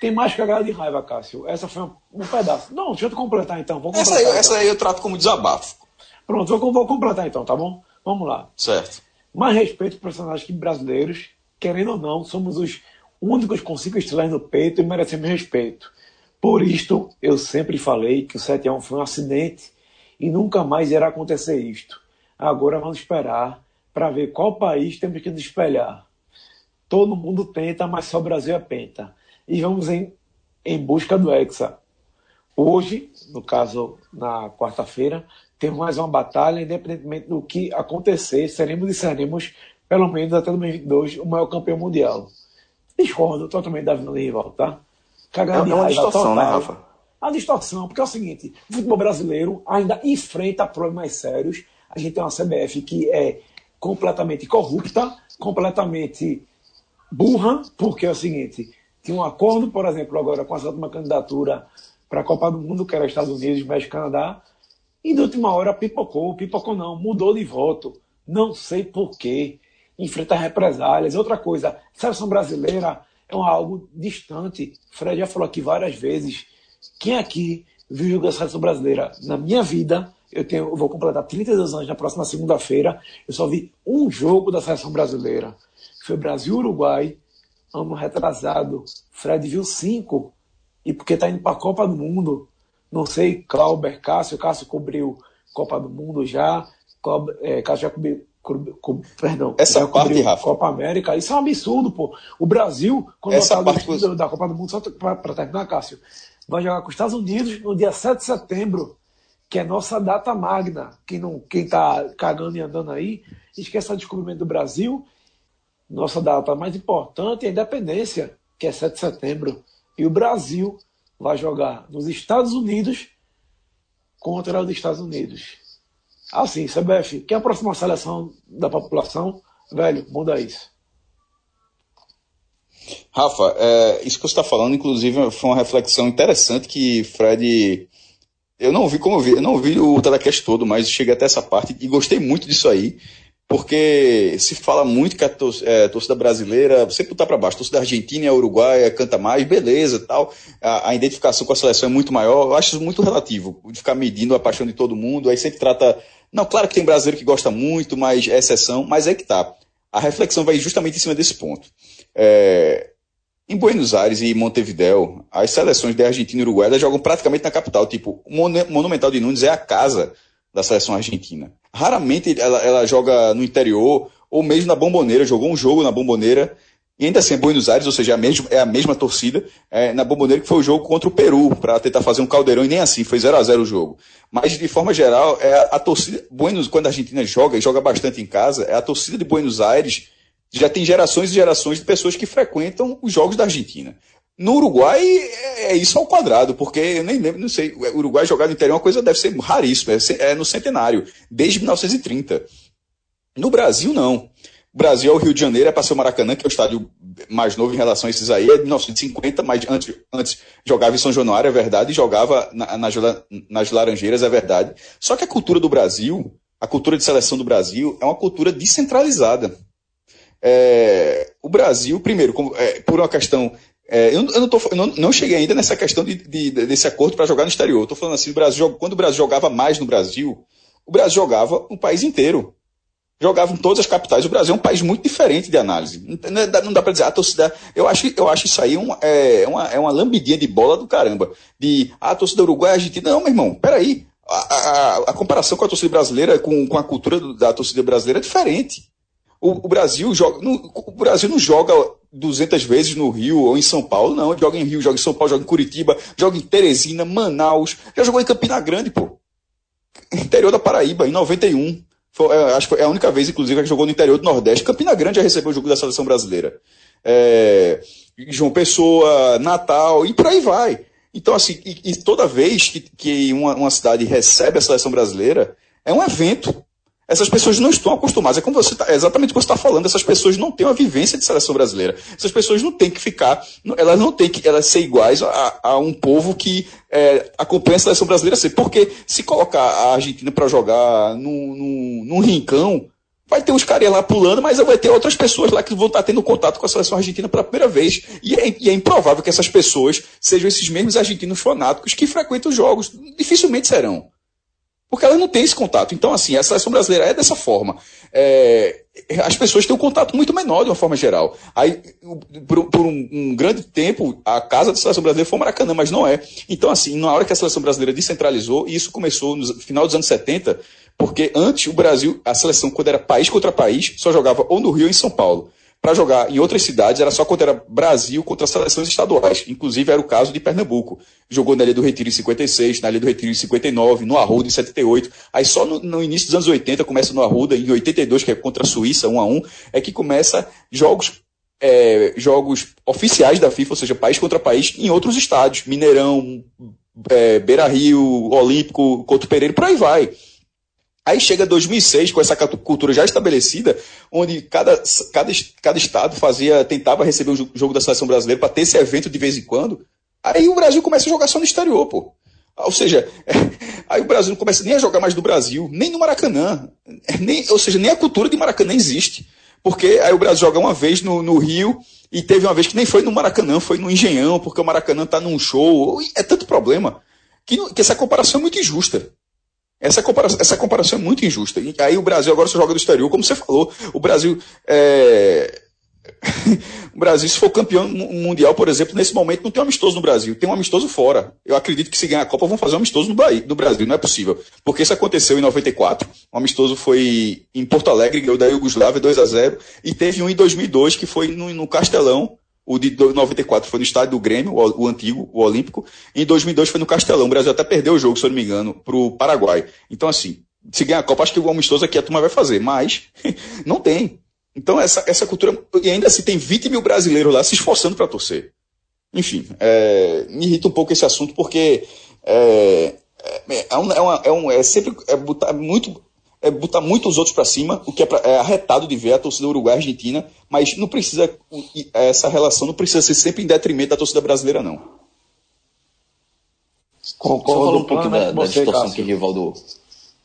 tem mais cagada de raiva, Cássio. Essa foi um, um pedaço. Não, deixa eu completar então. Completar, essa, aí, então. essa aí eu trato como desabafo. Pronto, vou, vou completar então, tá bom? Vamos lá. Certo. Mais respeito para personagens que brasileiros, querendo ou não, somos os únicos com cinco estrelas no peito e merecemos respeito. Por isto, eu sempre falei que o 7 a 1 foi um acidente e nunca mais irá acontecer isto. Agora vamos esperar para ver qual país temos que nos espelhar. Todo mundo tenta, mas só o Brasil é penta. E vamos em, em busca do Hexa. Hoje, no caso, na quarta-feira, temos mais uma batalha, independentemente do que acontecer, seremos e seremos, pelo menos até 2022, o maior campeão mundial. Discordo totalmente da Vila Rival, tá? Cagando é, é uma distorção, né, total. né, Rafa? A distorção, porque é o seguinte, o futebol brasileiro ainda enfrenta problemas sérios. A gente tem uma CBF que é completamente corrupta, completamente burra, porque é o seguinte, tinha um acordo, por exemplo, agora com essa última candidatura para a Copa do Mundo, que era Estados Unidos, México, Canadá, e de última hora pipocou, pipocou não, mudou de voto, não sei porquê, enfrenta represálias. Outra coisa, seleção brasileira é algo distante. Fred já falou aqui várias vezes. Quem aqui viu jogar a seleção brasileira na minha vida? Eu, tenho, eu vou completar 32 anos na próxima segunda-feira. Eu só vi um jogo da seleção brasileira. Foi Brasil-Uruguai, ano retrasado. Fred viu cinco. E porque está indo para a Copa do Mundo. Não sei, Clauber, Cássio. Cássio cobriu Copa do Mundo já. É, Cássio já cobriu, perdão, essa parte, Rafa. Copa América, isso é um absurdo, pô. O Brasil, quando essa parte do, da Copa do Mundo, só para terminar, Cássio, vai jogar com os Estados Unidos no dia 7 de setembro, que é nossa data magna. Quem não, quem tá cagando e andando aí, esquece o descobrimento do Brasil. Nossa data mais importante é a independência, que é 7 de setembro. E o Brasil vai jogar nos Estados Unidos contra os Estados Unidos. Assim, CBF, quer a próxima seleção da população? Velho, muda isso. Rafa, é, isso que você está falando, inclusive, foi uma reflexão interessante que Fred. Eu não vi como eu vi, eu não vi o telecast todo, mas cheguei até essa parte e gostei muito disso aí porque se fala muito que a é, torcida brasileira você putar para baixo, torcida argentina e a uruguaia canta mais, beleza, tal. A, a, identificação com a seleção é muito maior. Eu acho isso muito relativo, de ficar medindo a paixão de todo mundo. Aí sempre trata. Não, claro que tem brasileiro que gosta muito, mas é exceção, mas é que tá. A reflexão vai justamente em cima desse ponto. É, em Buenos Aires e Montevideo, as seleções da Argentina e Uruguai jogam praticamente na capital. Tipo, o Monumental de Nunes é a casa da seleção argentina. Raramente ela, ela joga no interior ou mesmo na bomboneira, jogou um jogo na bomboneira e ainda assim é Buenos Aires, ou seja, é a mesma, é a mesma torcida é, na bomboneira que foi o jogo contra o Peru, para tentar fazer um caldeirão, e nem assim, foi 0 a 0 o jogo. Mas, de forma geral, é a, a torcida, Buenos, quando a Argentina joga, e joga bastante em casa, é a torcida de Buenos Aires, já tem gerações e gerações de pessoas que frequentam os jogos da Argentina. No Uruguai é, é isso ao quadrado, porque eu nem lembro, não sei, o Uruguai jogar no interior é uma coisa deve ser raríssima, é, é no centenário, desde 1930. No Brasil, não. O Brasil é o Rio de Janeiro, é para ser o Maracanã, que é o estádio mais novo em relação a esses aí, é de 1950, mas antes, antes jogava em São Januário, é verdade, e jogava na, nas, nas Laranjeiras, é verdade. Só que a cultura do Brasil, a cultura de seleção do Brasil, é uma cultura descentralizada. É, o Brasil, primeiro, como, é, por uma questão é, eu, eu, não tô, eu não, não, cheguei ainda nessa questão de, de, desse acordo para jogar no exterior. Estou falando assim, o Brasil, quando o Brasil jogava mais no Brasil, o Brasil jogava no país inteiro. Jogava em todas as capitais. O Brasil é um país muito diferente de análise. Não, dá, dá para dizer, a torcida. Eu acho, eu acho isso aí um, é, uma, é uma lambidinha de bola do caramba. De ah, a torcida uruguaia, a Argentina. Não, meu irmão, peraí. A, a, a comparação com a torcida brasileira, com, com a cultura da torcida brasileira é diferente. O, o Brasil joga. No, o Brasil não joga 200 vezes no Rio ou em São Paulo, não. Joga em Rio, joga em São Paulo, joga em Curitiba, joga em Teresina, Manaus. Já jogou em Campina Grande, pô. Interior da Paraíba, em 91. Foi, é, acho que foi a única vez, inclusive, que jogou no interior do Nordeste. Campina Grande já recebeu o jogo da seleção brasileira. É, João Pessoa, Natal, e por aí vai. Então, assim, e, e toda vez que, que uma, uma cidade recebe a seleção brasileira, é um evento. Essas pessoas não estão acostumadas. É como você tá, é exatamente o que você está falando. Essas pessoas não têm uma vivência de seleção brasileira. Essas pessoas não têm que ficar, elas não têm que elas ser iguais a, a um povo que é, acompanha a seleção brasileira. Porque se colocar a Argentina para jogar num, num, num rincão, vai ter os caras lá pulando, mas vai ter outras pessoas lá que vão estar tendo contato com a seleção argentina pela primeira vez. E é, e é improvável que essas pessoas sejam esses mesmos argentinos fanáticos que frequentam os jogos. Dificilmente serão. Porque ela não tem esse contato. Então, assim, a seleção brasileira é dessa forma. É, as pessoas têm um contato muito menor de uma forma geral. Aí, por, por um, um, grande tempo, a casa da seleção brasileira foi Maracanã, mas não é. Então, assim, na hora que a seleção brasileira descentralizou, e isso começou no final dos anos 70, porque antes o Brasil, a seleção, quando era país contra país, só jogava ou no Rio ou em São Paulo para jogar em outras cidades era só quando era Brasil contra seleções estaduais. Inclusive era o caso de Pernambuco. Jogou na Ilha do Retiro em 56, na Ilha do Retiro em 59, no Arruda em 78. Aí só no, no início dos anos 80 começa no Arruda, em 82, que é contra a Suíça, 1 a 1 é que começa jogos é, jogos oficiais da FIFA, ou seja, país contra país, em outros estádios. Mineirão, é, Beira Rio, Olímpico, Couto Pereira, por aí vai. Aí chega 2006 com essa cultura já estabelecida, onde cada, cada, cada estado fazia, tentava receber o jogo da seleção brasileira para ter esse evento de vez em quando. Aí o Brasil começa a jogar só no exterior, pô. Ou seja, aí o Brasil não começa nem a jogar mais do Brasil, nem no Maracanã. Nem, ou seja, nem a cultura de Maracanã existe. Porque aí o Brasil joga uma vez no, no Rio e teve uma vez que nem foi no Maracanã, foi no Engenhão, porque o Maracanã está num show. É tanto problema que, que essa comparação é muito injusta. Essa comparação, essa comparação é muito injusta. E aí o Brasil agora só joga do exterior, como você falou. O Brasil. É... o Brasil, se for campeão mundial, por exemplo, nesse momento não tem um amistoso no Brasil, tem um amistoso fora. Eu acredito que se ganhar a Copa vão fazer um amistoso no, Bahia, no Brasil, não é possível. Porque isso aconteceu em 94, um amistoso foi em Porto Alegre, ganhou da Yugoslávia 2 a 0 e teve um em 2002 que foi no, no Castelão, o de 94 foi no estádio do Grêmio, o, o, antigo, o Olímpico. Em 2002 foi no Castelão. O Brasil até perdeu o jogo, se eu não me engano, para o Paraguai. Então, assim, se ganhar a Copa, acho que o amistoso aqui a turma vai fazer. Mas não tem. Então, essa, essa cultura. E ainda assim, tem 20 mil brasileiros lá se esforçando para torcer. Enfim, é, me irrita um pouco esse assunto, porque. É, é, é, é, uma, é, um, é sempre é botar muito é botar muito os outros para cima, o que é, pra, é, arretado de ver a torcida uruguai argentina, mas não precisa essa relação não precisa ser sempre em detrimento da torcida brasileira não. Concordo um pouco da, da distorção que Rivaldo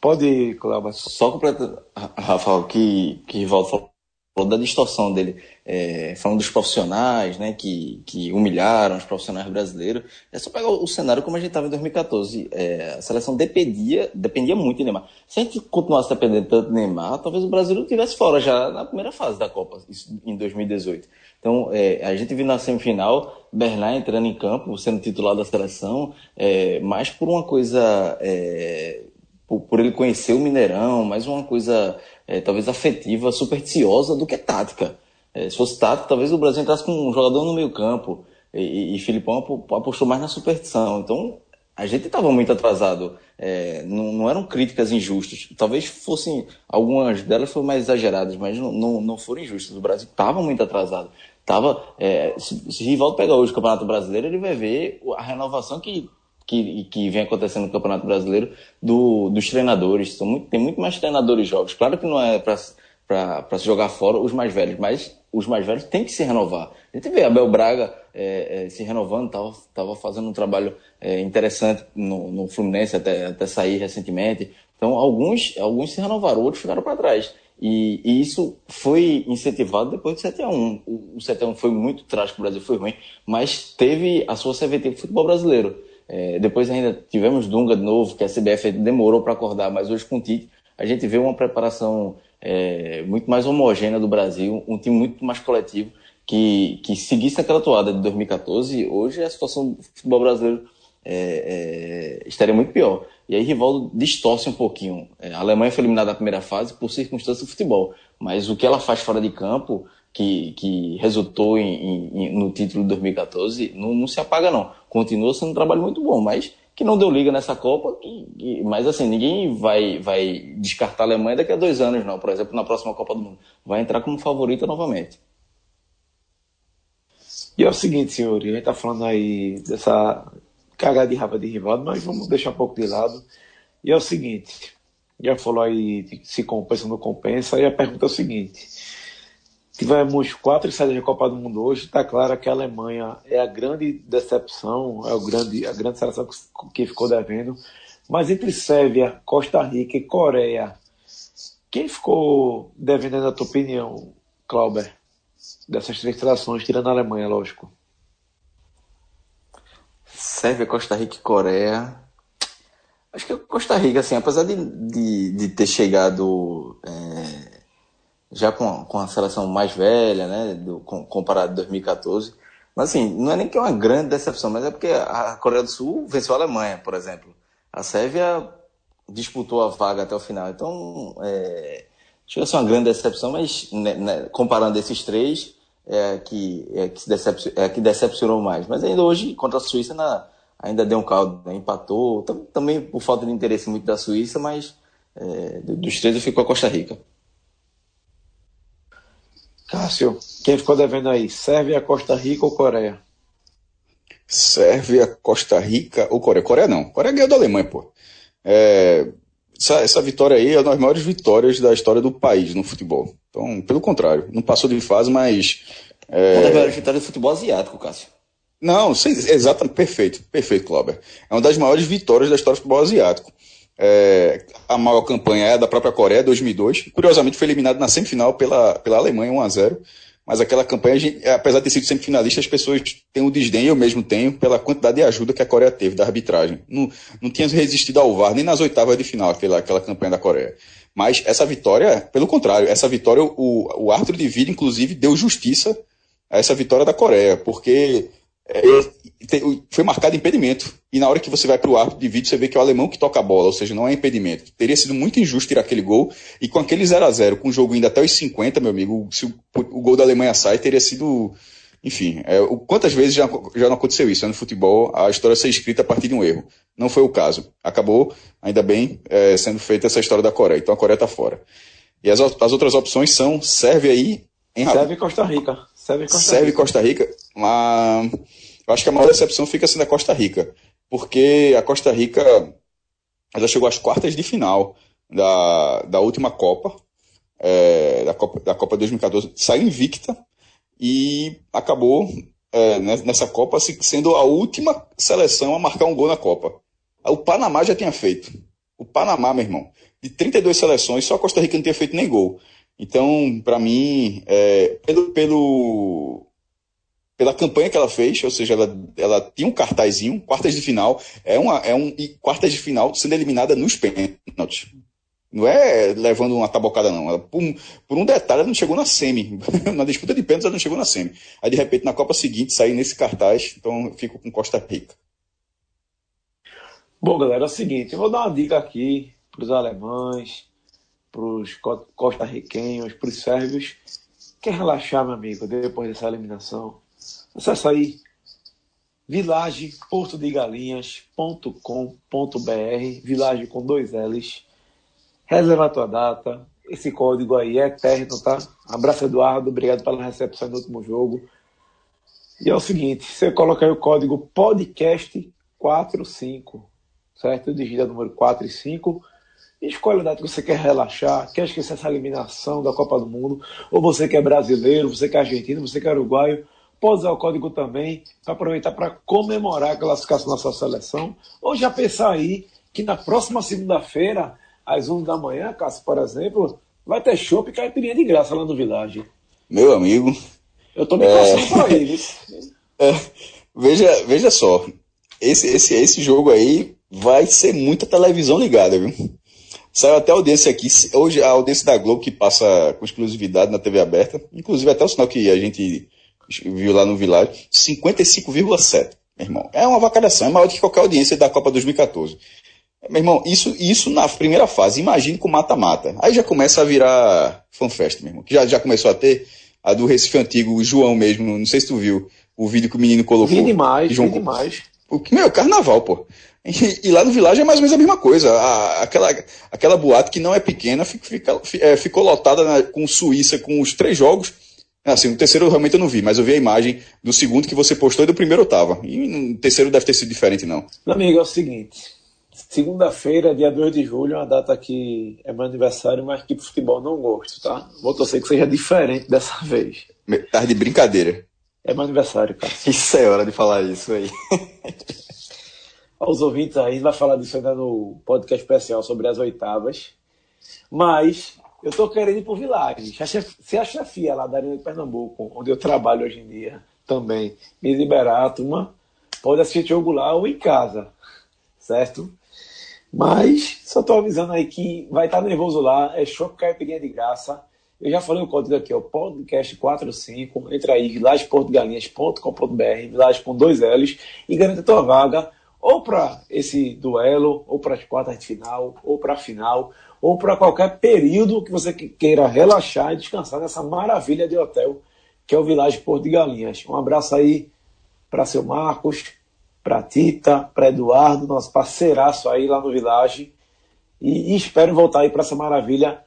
Pode ir, Cláudio. Só completar, Rafael, que, que Rivaldo falou falou da distorção dele, é, falando dos profissionais, né, que, que humilharam os profissionais brasileiros. É só pegar o cenário como a gente estava em 2014. É, a seleção dependia, dependia muito de Neymar. Se a gente continuasse dependendo tanto de Neymar, talvez o Brasil não estivesse fora já na primeira fase da Copa, isso, em 2018. Então, é, a gente viu na semifinal Bernard entrando em campo, sendo titular da seleção, é, mais por uma coisa é, por, por, ele conhecer o Mineirão, mais uma coisa é, talvez afetiva, supersticiosa do que tática. É, se fosse tática, talvez o Brasil entrasse com um jogador no meio campo e, e, Filipão apostou mais na superstição. Então, a gente estava muito atrasado. É, não, não, eram críticas injustas. Talvez fossem, algumas delas foram mais exageradas, mas não, não, não foram injustas. O Brasil estava muito atrasado. Tava, é, se, se Rivaldo pegar hoje o Campeonato Brasileiro, ele vai ver a renovação que que, que vem acontecendo no Campeonato Brasileiro do, dos treinadores. São muito, tem muito mais treinadores jogos. Claro que não é para se jogar fora os mais velhos, mas os mais velhos têm que se renovar. A gente vê Abel Braga é, é, se renovando, estava tava fazendo um trabalho é, interessante no, no Fluminense até, até sair recentemente. Então, alguns, alguns se renovaram, outros ficaram para trás. E, e, isso foi incentivado depois do 7x1. O, o 7x1 foi muito trágico, o Brasil foi ruim, mas teve a sua CVT do futebol brasileiro. É, depois ainda tivemos Dunga de novo, que a CBF demorou para acordar, mas hoje com o Tite a gente vê uma preparação é, muito mais homogênea do Brasil, um time muito mais coletivo, que, que seguisse aquela toada de 2014, hoje a situação do futebol brasileiro é, é, estaria muito pior. E aí Rivaldo distorce um pouquinho. É, a Alemanha foi eliminada na primeira fase por circunstâncias do futebol, mas o que ela faz fora de campo que, que resultou em, em, no título de 2014 não, não, se apaga, não. Continua sendo um trabalho muito bom, mas que não deu liga nessa Copa. Mas assim, ninguém vai, vai descartar a Alemanha daqui a dois anos, não. Por exemplo, na próxima Copa do Mundo. Vai entrar como favorita novamente. E é o seguinte, senhor, a gente está falando aí dessa cagada de raba de Rivaldo, mas vamos deixar um pouco de lado. E é o seguinte, já falou aí se compensa ou não compensa, e a pergunta é o seguinte Tivemos quatro saídas da Copa do Mundo hoje. Está claro que a Alemanha é a grande decepção, é o grande, a grande seleção que ficou devendo. Mas entre Sérvia, Costa Rica e Coreia, Quem ficou devendo a tua opinião, Clauber, dessas três seleções, tirando a Alemanha, lógico? Sérvia, Costa Rica e Coreia. Acho que Costa Rica, assim, apesar de, de, de ter chegado é, já com, com a seleção mais velha, né, do, com, comparado a 2014, mas assim, não é nem que é uma grande decepção, mas é porque a Coreia do Sul venceu a Alemanha, por exemplo. A Sérvia disputou a vaga até o final. Então, é, chega a ser uma grande decepção, mas né, né, comparando esses três, é que, é que, decep, é que decepcionou mais. Mas ainda hoje, contra a Suíça, na, ainda deu um caldo, né, empatou. Também por falta de interesse muito da Suíça, mas é, dos três eu fico com a Costa Rica. Cássio, quem ficou devendo aí? Sérvia, Costa Rica ou Coreia? Sérvia, Costa Rica ou Coreia? Coreia não. Coreia ganhou da Alemanha, pô. É, essa, essa, vitória aí é uma das maiores vitórias da história do país no futebol. Então, pelo contrário, não passou de fase, mas. É... Uma das maiores vitórias do futebol asiático, Cássio. Não, sim, exatamente, perfeito, perfeito, Clauber. É uma das maiores vitórias da história do futebol asiático. É, a maior campanha é a da própria Coreia, 2002. Curiosamente, foi eliminado na semifinal pela, pela Alemanha, 1 a 0 mas aquela campanha, apesar de ter sido sempre finalista, as pessoas têm o desdém, eu mesmo tenho, pela quantidade de ajuda que a Coreia teve da arbitragem. Não, não tinha resistido ao VAR nem nas oitavas de final, aquela, aquela campanha da Coreia. Mas essa vitória, pelo contrário, essa vitória, o, o árbitro de vídeo, inclusive, deu justiça a essa vitória da Coreia, porque foi marcado impedimento. E na hora que você vai para o árbitro de vídeo, você vê que é o alemão que toca a bola, ou seja, não é impedimento. Teria sido muito injusto tirar aquele gol. E com aquele 0 a 0 com o jogo indo até os 50, meu amigo, se o, o gol da Alemanha sai, teria sido. Enfim, é, o, quantas vezes já, já não aconteceu isso né, no futebol, a história ser escrita a partir de um erro. Não foi o caso. Acabou, ainda bem, é, sendo feita essa história da Coreia. Então a Coreia está fora. E as, as outras opções são Sérvia e. Em Sérvia e Costa Rica. Sérvia e Costa Rica. Sérvia e Costa Rica. Mas eu acho que a maior decepção fica sendo a Costa Rica, porque a Costa Rica ela chegou às quartas de final da, da última Copa, é, da Copa, da Copa 2014, saiu invicta e acabou é, nessa Copa sendo a última seleção a marcar um gol na Copa. O Panamá já tinha feito. O Panamá, meu irmão, de 32 seleções, só a Costa Rica não tinha feito nem gol. Então, para mim, é, pelo, pelo, pela campanha que ela fez, ou seja, ela, ela tinha um cartazinho, quartas de final, é, uma, é um e quartas de final sendo eliminada nos pênaltis. Não é levando uma tabocada, não. Ela, por, por, um detalhe, ela não chegou na semi. na disputa de pênaltis, ela não chegou na semi. Aí, de repente, na Copa seguinte, sair nesse cartaz, então eu fico com Costa Rica. Bom, galera, é o seguinte, eu vou dar uma dica aqui para os alemães, para os costarriquenhos, para os sérvios. Quer relaxar, meu amigo, depois dessa eliminação? Acesse aí vilageportodegalinhas.com.br, vilage com dois L's. Reserva a tua data. Esse código aí é eterno, tá? Abraço, Eduardo. Obrigado pela recepção no último jogo. E é o seguinte, você coloca aí o código podcast45, certo? Digita número 4 e 5. Escolhe a data que você quer relaxar, quer esquecer essa eliminação da Copa do Mundo, ou você que é brasileiro, você que é argentino, você que é uruguaio, pode usar o código também para aproveitar para comemorar a classificação da sua seleção. Ou já pensar aí que na próxima segunda-feira, às 11 da manhã, Cássio, por exemplo, vai ter chopp e caipirinha de graça lá no Village. Meu amigo. Eu tô me passando é... para ele. É... Veja, veja só. Esse, esse, esse jogo aí vai ser muita televisão ligada, viu? Saiu até a audiência aqui. Hoje a audiência da Globo que passa com exclusividade na TV aberta. Inclusive até o sinal que a gente viu lá no Village, 55,7, meu irmão. É uma vacalhação, é maior do que qualquer audiência da Copa 2014. Meu irmão, isso, isso na primeira fase, imagine com mata-mata. Aí já começa a virar fanfest, meu irmão. Que já, já começou a ter a do Recife Antigo, o João mesmo, não sei se tu viu o vídeo que o menino colocou. Vi demais, João, vi demais. O, meu, carnaval, pô. E, e, lá no Village é mais ou menos a mesma coisa. A, aquela, aquela boate que não é pequena fica, fica, é, ficou lotada na, com Suíça, com os três jogos Assim, o terceiro realmente eu não vi, mas eu vi a imagem do segundo que você postou e do primeiro eu tava. E o terceiro deve ter sido diferente, não. Meu amigo, é o seguinte. Segunda-feira, dia 2 de julho, é uma data que é meu aniversário, mas que pro futebol não gosto, tá? Vou torcer que seja diferente dessa vez. Tá de brincadeira. É meu aniversário, cara. Isso é hora de falar isso aí. Aos ouvintes aí, a gente vai falar disso ainda no podcast especial sobre as oitavas. Mas eu tô querendo ir pro Village. Se a chefia lá da Arena de Pernambuco, onde eu trabalho hoje em dia, também, me liberar, a turma pode assistir jogo lá ou em casa, certo? Mas só tô avisando aí que vai estar tá nervoso lá, é show caipirinha de graça. Eu já falei o código aqui, ó, podcast 45, entra aí, vilageportugalinhas.com.br, vilage com dois L's, e garanta a tua vaga, ou para esse duelo, ou para as quartas de final, ou para a final, ou para qualquer período que você queira relaxar e descansar nessa maravilha de hotel que é o Vilage Porto de Galinhas. Um abraço aí para seu Marcos, para Tita, para Eduardo, nosso parceiraço aí lá no Village. E, e espero voltar aí para essa maravilha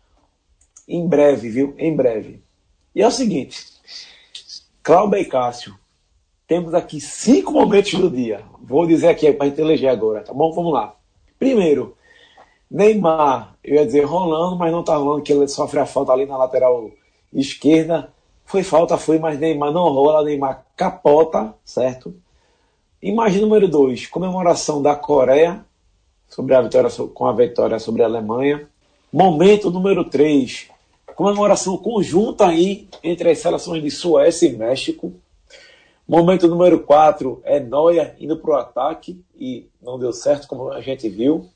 em breve, viu? Em breve. E é o seguinte, Cláudio e Cássio, temos aqui cinco momentos do dia. Vou dizer aqui para a gente eleger agora, tá bom? Vamos lá. Primeiro, Neymar, eu ia dizer rolando, mas não tá rolando, que ele sofre a falta ali na lateral esquerda. Foi falta, foi, mas Neymar não rola, Neymar capota, certo? Imagem número dois, comemoração da Coreia sobre a vitória, com a vitória sobre a Alemanha. Momento número 3, comemoração conjunta aí entre as seleções de Suécia e México. Momento número 4 é Noia indo para o ataque e não deu certo, como a gente viu.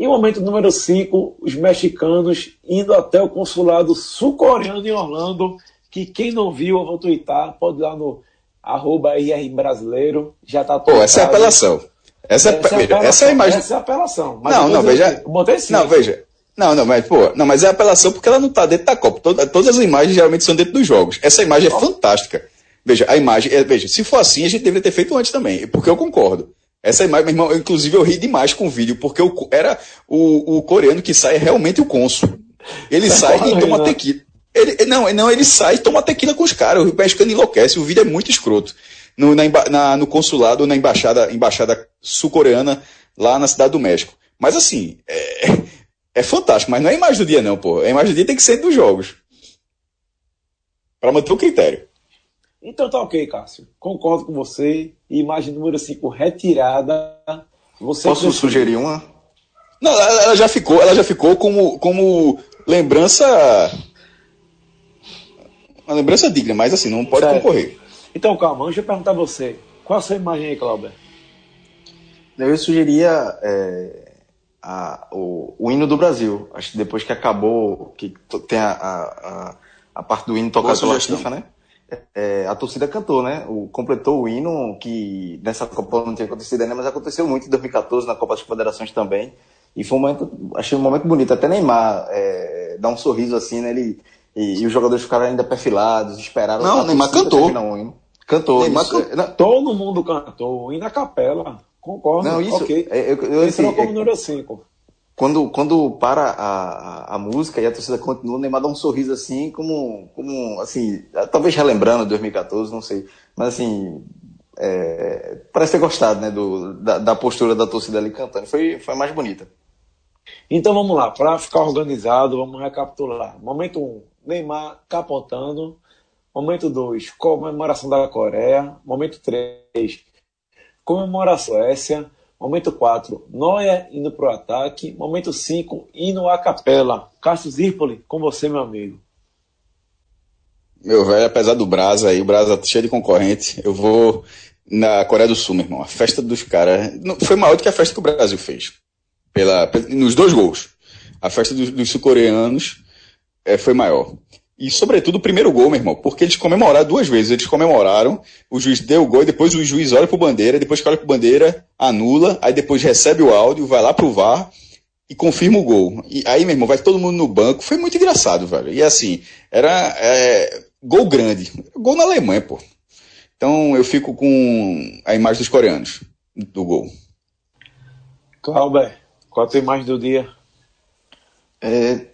E momento número 5, os mexicanos indo até o consulado sul-coreano em Orlando, que quem não viu, eu vou twittar, pode ir lá no arroba IR brasileiro, já tá Pô, essa é apelação. Essa, é, essa, é, veja, apelação, essa é a imagem. Essa é a apelação. não, não, veja. Botei sim. Não, veja. Não, não, mas, pô, não, mas é apelação porque ela não está dentro da Copa. Toda, todas as imagens geralmente são dentro dos jogos. Essa imagem é fantástica. Veja, a imagem, é, veja, se for assim, a gente deveria ter feito antes também, porque eu concordo. Essa imagem, meu irmão, eu, inclusive eu ri demais com o vídeo, porque o, era o, o coreano que sai é realmente o cônsul. Ele é sai e toma né? tequila. Ele, não, não, ele sai e toma tequila com os caras. O mexicano enlouquece. O vídeo é muito escroto. No, na, na, no consulado, na embaixada, embaixada sul-coreana, lá na cidade do México. Mas assim, é, é fantástico, mas não é imagem do dia, não, pô. A imagem do dia tem que ser dos jogos. Para manter o critério. Então tá ok, Cássio. Concordo com você. Imagem número 5 retirada. Você Posso sugerir uma? Não, ela, ela, já ficou, ela já ficou como, como lembrança. Uma lembrança digna, mas assim, não pode certo. concorrer. Então, calma, deixa eu perguntar a você. Qual a sua imagem aí, Cláudio? Eu sugeria é, a, o, o, hino do Brasil. Acho que depois que acabou, que tem a, a, a parte do hino tocado pela FIFA, né? É, a torcida cantou, né? O, completou o hino que nessa Copa não tinha acontecido ainda, mas aconteceu muito em 2014 na Copa das Confederações também. E foi um momento, achei um momento bonito. Até Neymar é, dá um sorriso assim, né? Ele, e, e, os jogadores ficaram ainda perfilados, esperaram. Não, Neymar cantou. Cantou. Neymar isso, cantou. Todo mundo cantou. E na capela. Concordo. Não, isso. Ok. Eu, eu, eu, assim, como número 5. Quando, quando para a, a, a, música e a torcida continua, o Neymar dá um sorriso assim, como, como assim, talvez relembrando 2014, não sei. Mas assim, é, parece ter gostado, né, do, da, da, postura da torcida ali cantando. Foi, foi mais bonita. Então vamos lá, para ficar organizado, vamos recapitular. Momento 1, um, Neymar capotando. Momento 2, comemoração da Coreia. Momento 3, comemoração Suécia. Momento 4, Noia indo para o ataque. Momento 5, indo à capela. Cássio Zirpoli, com você, meu amigo. Meu velho, apesar do Brasa aí, o Brasa tá cheio de concorrente, eu vou na Coreia do Sul, meu irmão. A festa dos caras foi maior do que a festa que o Brasil fez. Pela, nos dois gols. A festa dos, dos sul-coreanos é, foi maior. E, sobretudo, o primeiro gol, meu irmão, porque eles comemoraram duas vezes. Eles comemoraram, o juiz deu o gol, e depois o juiz olha pro bandeira, depois que olha pro bandeira, anula, aí depois recebe o áudio, vai lá pro VAR e confirma o gol. E aí, meu irmão, vai todo mundo no banco. Foi muito engraçado, velho. E assim, era é, gol grande. Gol na Alemanha, pô. Então eu fico com a imagem dos coreanos do gol. Cláudio, qual a tua imagem do dia? É,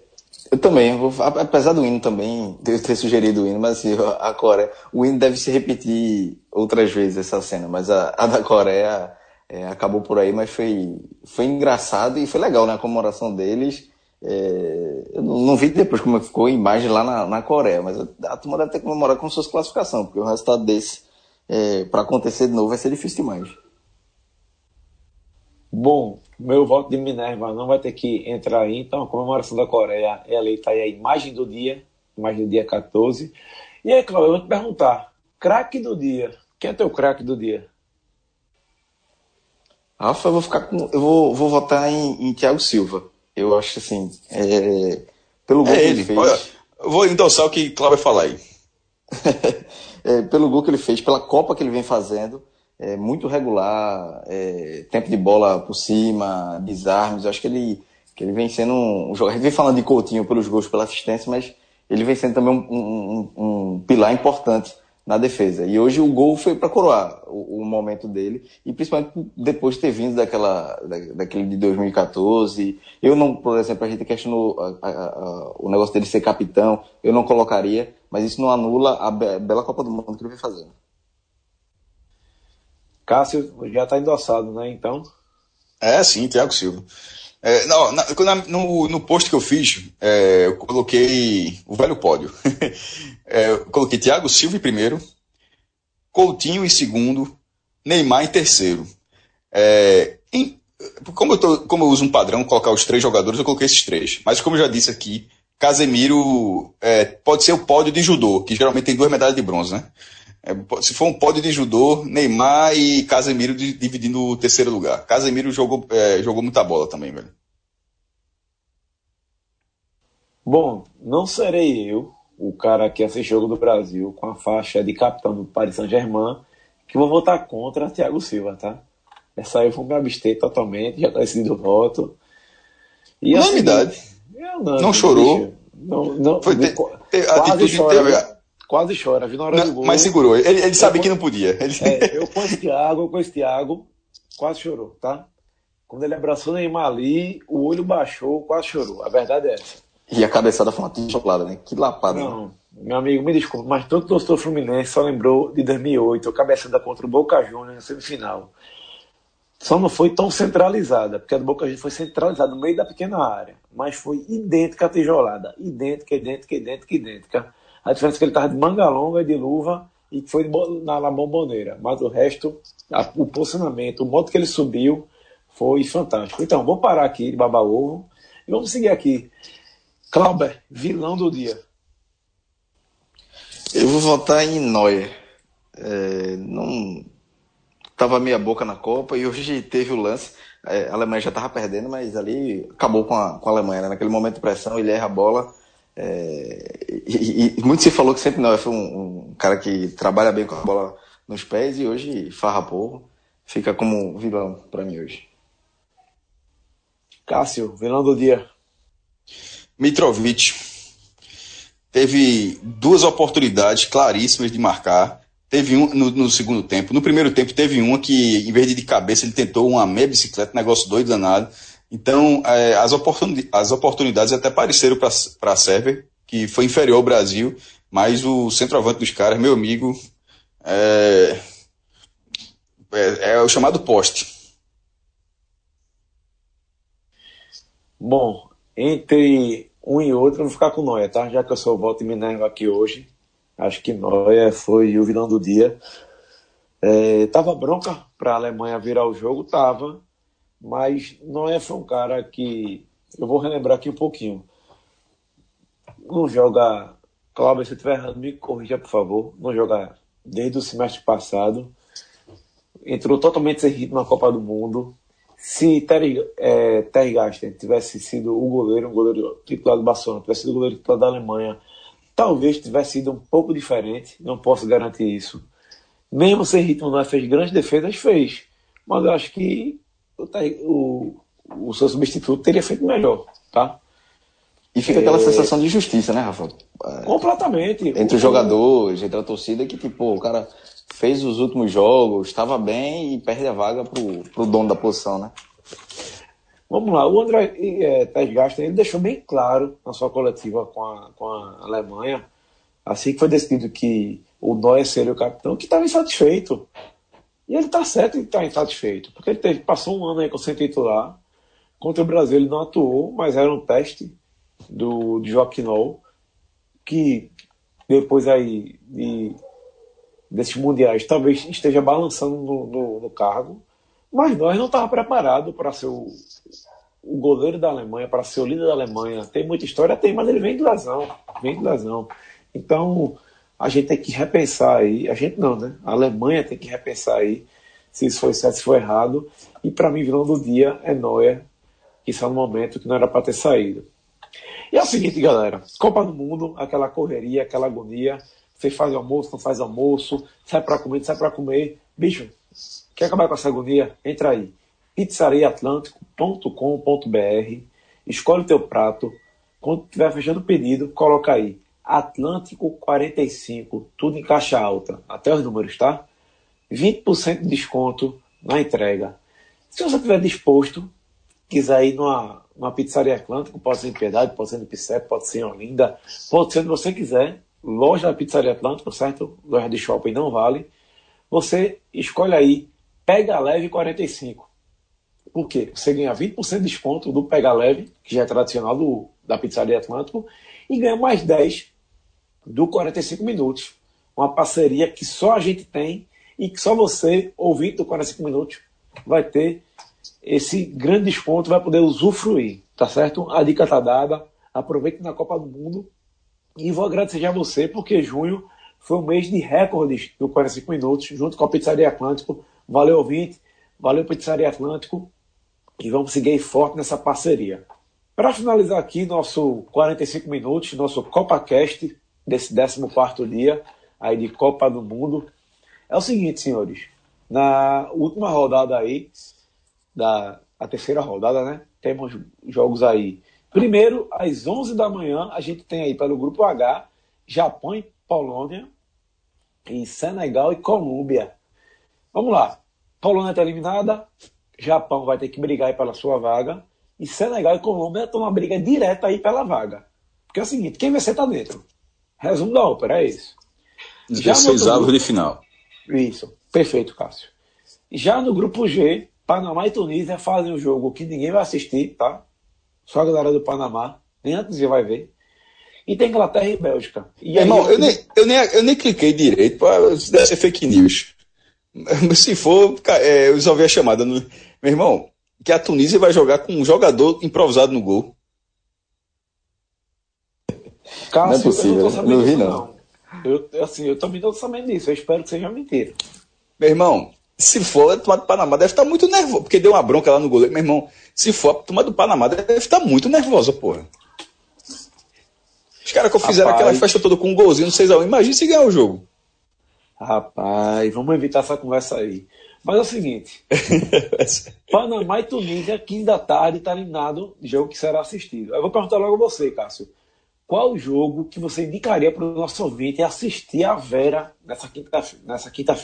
eu também, vou, apesar do hino também, de eu ter sugerido o hino, mas assim, a Coreia, o hino deve se repetir outras vezes essa cena, mas a, a da Coreia é, acabou por aí, mas foi, foi engraçado e foi legal, né, a comemoração deles. É, eu não, não, vi depois como ficou a imagem lá na, na Coreia, mas a, a turma deve ter comemorado com suas classificação, porque o resultado desse, é, para acontecer de novo, vai ser difícil demais. Bom, Meu voto de Minerva não vai ter que entrar aí, então a comemoração da Coreia, ela está aí a imagem do dia, imagem do dia 14. E aí, Cláudio, eu vou te perguntar, craque do dia, quem é teu craque do dia? Rafa, eu vou ficar com, eu vou, vou votar em, em Thiago Silva. Eu acho assim, é, pelo gol É que ele. ele fez, Olha, eu vou endossar o que Cláudio vai falar aí. é, pelo gol que ele fez, pela Copa que ele vem fazendo, é muito regular, é, tempo de bola por cima, desarmes. Eu acho que ele, que ele vem sendo um, um jogador. Vem falando de Coutinho pelos gols, pela assistência, mas ele vem sendo também um- um- um pilar importante na defesa. E hoje o gol foi para coroar o, o momento dele, e principalmente depois de ter vindo daquela, da, daquele de 2014. Eu não, por exemplo, a gente questionou a- a- a- o negócio dele ser capitão, eu não colocaria, mas isso não anula a be- bela Copa do Mundo que ele vem fazendo. Cássio já está endossado, né? Então, É, sim, Thiago Silva. É, não, na- no, no post que eu fiz, é, eu coloquei o velho pódio. É, eu coloquei Thiago Silva em primeiro, Coutinho em segundo, Neymar em terceiro. É, em- como, eu tô- como eu uso um padrão, colocar os três jogadores, eu coloquei esses três. Mas como eu já disse aqui, Casemiro é, pode ser o pódio de judô, que geralmente tem duas medalhas de bronze, né? É, se for um pódio de judô, Neymar e Casemiro di- dividindo o terceiro lugar. Casemiro jogou, é, jogou muita bola também, velho. bom, não serei eu, o cara que assiste jogo do Brasil com a faixa de capitão do Paris Saint-Germain, que vou votar contra Thiago Silva, tá? Essa aí eu vou me abster totalmente, já está decidido o voto. E assim, Unanimidade. eu não, Não chorou? bicho, Não, não, Foi quase atitude chora, teve-? Quase chora, viu na hora do Não, gol. mas segurou. Ele, ele sabia que não podia. Ele- É, eu conheço o Thiago, eu conheço o Thiago, quase chorou, tá? Quando ele abraçou o Neymar ali, o olho baixou, quase chorou. A verdade é essa. E a cabeçada foi uma tijolada, né? Que lapada. né? Não, meu amigo, me desculpe, mas todo torcedor fluminense só lembrou de 2008, a cabeçada contra o Boca Juniors na semifinal. Só não foi tão centralizada, porque a do Boca Juniors foi centralizada no meio da pequena área, mas foi idêntica à tijolada, idêntica, idêntica, idêntica, idêntica. A diferença é que ele estava de manga longa e de luva e foi na, na bomboneira, mas o resto, a- o posicionamento, o modo que ele subiu foi fantástico. Então, vou parar aqui de babar ovo e vamos seguir aqui. Clauber, vilão do dia. Eu vou votar em Neuer. É, não tava meia boca na Copa e hoje teve o lance. É, a Alemanha já estava perdendo, mas ali acabou com a, com a Alemanha. Né? Naquele momento de pressão, ele erra a bola. É, e, e muito se falou que sempre Neuer foi um, um cara que trabalha bem com a bola nos pés e hoje farrapou. Fica como vilão para mim hoje. Cássio, vilão do dia. Mitrovic teve duas oportunidades claríssimas de marcar. Teve um no, no segundo tempo. No primeiro tempo teve uma que, em vez de de cabeça, ele tentou uma meia bicicleta, negócio doido danado. Então, é, as, oportuni as oportunidades até pareceram para a Sérvia, que foi inferior ao Brasil, mas o centroavante dos caras, meu amigo, é, é, é o chamado poste. Bom, entre um e outro, eu vou ficar com Noia, tá? Já que eu sou o de Minerva aqui hoje, acho que Noia foi o vilão do dia. É, tava bronca para a Alemanha virar o jogo, tava, mas Noia foi um cara que eu vou relembrar aqui um pouquinho. Não joga, Cláudio, se eu estiver errado, me corrija, por favor. Não joga desde o semestre passado. Entrou totalmente sem ritmo na Copa do Mundo. Se Terry, é, Terry Gasten tivesse sido o goleiro, um goleiro titular do Barcelona, tivesse sido o goleiro titular da Alemanha, talvez tivesse sido um pouco diferente. Não posso garantir isso. Mesmo sem ritmo, não fez grandes defesas, fez. Mas eu acho que o, Terry- o, o seu substituto teria feito melhor, tá? E fica aquela sensação de justiça, né, Rafa? Completamente. entre os O- jogadores, entre a torcida, que tipo, o cara fez os últimos jogos, estava bem e perde a vaga pro, pro dono da posição, né? Vamos lá, o André é, Ter Gasten, ele deixou bem claro na sua coletiva com a, com a Alemanha, assim que foi decidido que o Neuer seria o capitão, que estava insatisfeito. E ele está certo em estar insatisfeito, porque ele teve, passou um ano aí sem titular, contra o Brasil ele não atuou, mas era um teste do, de Joaquim que depois aí de, desses mundiais talvez esteja balançando no, no, no cargo. Mas nós não estávamos preparados para ser o, o goleiro da Alemanha, para ser o líder da Alemanha. Tem muita história, tem, mas ele vem de lesão. Vem de lesão. Então, a gente tem que repensar aí. A gente não, né? A Alemanha tem que repensar aí se isso foi certo, se foi errado. E para mim, vilão do dia é Neuer, que está no momento que não era para ter saído. E é o seguinte, galera: Copa do Mundo, aquela correria, aquela agonia. Você faz almoço, não faz almoço, sai para comer, sai para comer. Bicho, quer acabar com essa agonia? Entra aí. pizzariaatlântico.com.br Escolhe o teu prato. Quando estiver fechando o pedido, coloca aí. Atlântico 45, tudo em caixa alta. Até os números, tá? 20% de desconto na entrega. Se você estiver disposto, quiser ir numa, numa pizzaria Atlântico, pode ser em Piedade, pode ser no Picep, pode ser em Olinda, pode ser onde você quiser, loja da Pizzaria Atlântico, certo? Loja de shopping não vale. Você escolhe aí Pega Leve 45. Por quê? Você ganha 20% de desconto do Pega Leve, que já é tradicional do, da Pizzaria Atlântico, e ganha mais 10 do 45 minutos. Uma parceria que só a gente tem e que só você, ouvinte do 45 minutos, vai ter esse grande desconto, vai poder usufruir, tá certo? A dica tá dada. Aproveite na Copa do Mundo e vou agradecer a você, porque junho foi um mês de recordes do 45 Minutos, junto com a Pizzaria Atlântico. Valeu, ouvinte. Valeu, Pizzaria Atlântico. E vamos seguir forte nessa parceria. Para finalizar aqui nosso 45 Minutos, nosso CopaCast desse 14 dia aí de Copa do Mundo, é o seguinte, senhores. Na última rodada aí, da a terceira rodada, né? Temos jogos aí Primeiro, às 11 da manhã, a gente tem aí pelo grupo H, Japão e Polônia, e Senegal e Colômbia. Vamos lá. Polônia está eliminada, Japão vai ter que brigar aí pela sua vaga, e Senegal e Colômbia estão uma briga direta aí pela vaga. Porque é o seguinte, quem vencer está dentro. Resumo da ópera, é isso. 16 avos de final. Isso, perfeito, Cássio. Já no grupo G, Panamá e Tunísia fazem um jogo que ninguém vai assistir, tá? Só a galera do Panamá. Nem antes você vai ver. E tem Inglaterra e Bélgica. E Irmão, eu, nem, eu, nem, eu nem cliquei direito para deve ser fake news. Se for, é, eu resolvi a chamada. No... Meu irmão, que a Tunísia vai jogar com um jogador improvisado no gol. Cássio, não é possível, eu não tô sabendo não vi, não. não. Eu, assim, eu também não tô sabendo disso. Eu espero que seja mentira. Meu irmão, se for, a turma do Panamá deve estar muito nervosa, porque deu uma bronca lá no goleiro. Meu irmão, se for, a turma do Panamá deve estar muito nervosa, porra. Os caras que fizeram Rapaz, aquela festa toda com um golzinho no 6x1, imagina se ganhar o jogo. Rapaz, vamos evitar essa conversa aí. Mas é o seguinte: Panamá e Tunísia, 15 da tarde, está eliminado jogo que será assistido. Eu vou perguntar logo a você, Cássio. Qual jogo que você indicaria para o nosso ouvinte assistir a Vera nessa quinta-feira? Nessa quinta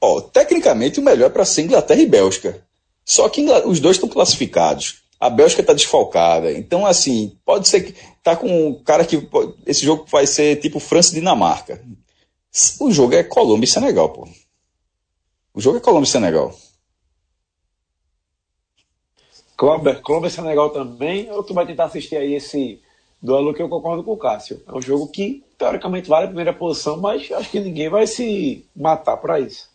Ó, tecnicamente o melhor é para ser Inglaterra e Bélgica. Só que os dois estão classificados. A Bélgica está desfalcada. Então, assim, pode ser que tá com um cara que. Esse jogo vai ser tipo França e Dinamarca. O jogo é Colômbia e Senegal, pô. O jogo é Colômbia e Senegal. Colômbia, Colômbia e Senegal também, ou tu vai tentar assistir aí esse duelo que eu concordo com o Cássio? É um jogo que, teoricamente, vale a primeira posição, mas acho que ninguém vai se matar para isso.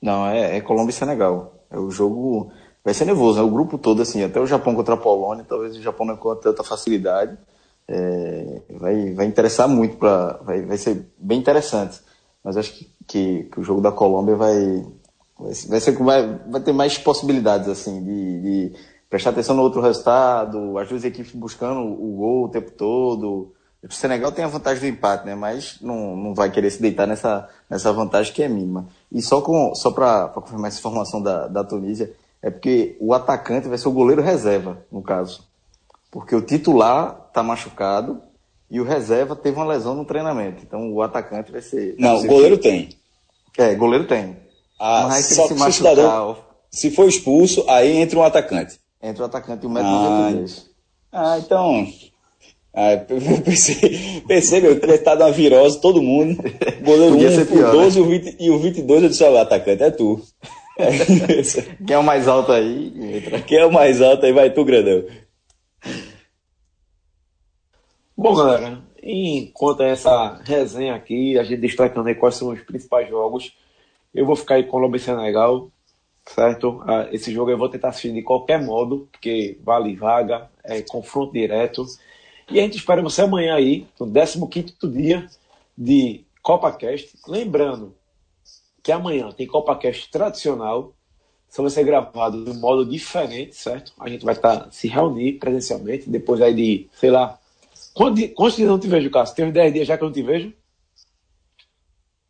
Não, é, é Colômbia e Senegal. É o jogo. Vai ser nervoso, né? O grupo todo, assim, até o Japão contra a Polônia, talvez o Japão não encontre tanta facilidade. É, vai, vai interessar muito, pra, vai, vai ser bem interessante. Mas acho que, que, que o jogo da Colômbia vai, vai, vai, ser, vai, vai ter mais possibilidades, assim, de, de prestar atenção no outro resultado, as duas equipes buscando o gol o tempo todo. O Senegal tem a vantagem do empate, né? Mas não, não vai querer se deitar nessa, nessa vantagem que é mínima. E só, com, só para confirmar essa informação da, da Tunísia, é porque o atacante vai ser o goleiro reserva, no caso. Porque o titular está machucado e o reserva teve uma lesão no treinamento. Então o atacante vai ser. Não, o goleiro tem. É, goleiro tem. Ah, Mas só se, machucar, cidadão, se for expulso, aí entra um atacante. Entra o atacante e o médico ah, ah, então. Ah, pensei, pensei, meu, ter estado uma virose, todo mundo. Goleiro 1, um, o 12 né? e, o 20, e o 22 eu disse, olha, atacante, é tu. Quem é o mais alto aí? Entra. Quem é o mais alto aí, vai tu, grandão. Bom, galera, enquanto essa resenha aqui, a gente destacando aí quais são os principais jogos, eu vou ficar aí com o e Senegal. Certo? Ah, esse jogo eu vou tentar assistir de qualquer modo, porque vale vaga, é confronto direto. E a gente espera você amanhã aí, no 15 dia de CopaCast. Lembrando que amanhã tem CopaCast tradicional, só vai ser gravado de um modo diferente, certo? A gente vai estar tá, se reunir presencialmente, depois aí de, sei lá, quantos, quantos dias eu não te vejo, Cássio? Tem uns 10 dias já que eu não te vejo?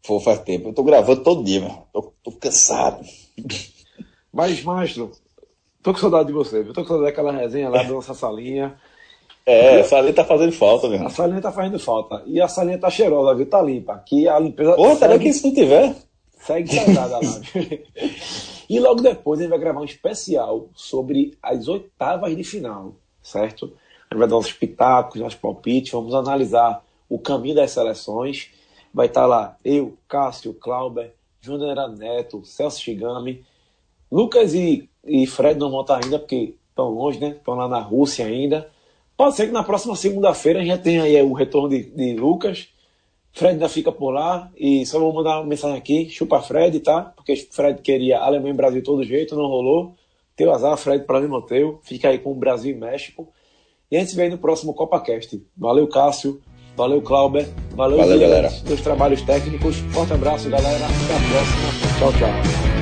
Pô, faz tempo. Eu tô gravando todo dia, mano. Tô, tô cansado. Mas, Mastro, tô com saudade de você, viu? Tô com saudade daquela resenha lá da nossa salinha. É, a salinha tá fazendo falta, meu. A salinha tá fazendo falta. E a salinha tá cheirosa, viu? Tá limpa. Aqui a limpeza. Pô, tá que se não tiver. Segue saudade lá. e logo depois a gente vai gravar um especial sobre as oitavas de final, certo? A gente vai dar uns pitacos, nossos palpites, vamos analisar o caminho das seleções. Vai estar tá lá eu, Cássio, Clauber, Júnior Neto, Celso Shigami Lucas e, e Fred não vão estar ainda, porque estão longe, né? Estão lá na Rússia ainda. Pode ser que na próxima segunda-feira a gente já tenha aí o retorno de, de Lucas. Fred ainda fica por lá. E só vou mandar uma mensagem aqui: chupa Fred, tá? Porque Fred queria Alemanha e Brasil de todo jeito, não rolou. Teu azar, Fred, para mim, teu. Fica aí com o Brasil e México. E a gente se vê no próximo CopaCast. Valeu, Cássio. Valeu, Clauber. Valeu, Valeu galera. Dos trabalhos técnicos. Forte abraço, galera. Até a próxima. Tchau, tchau.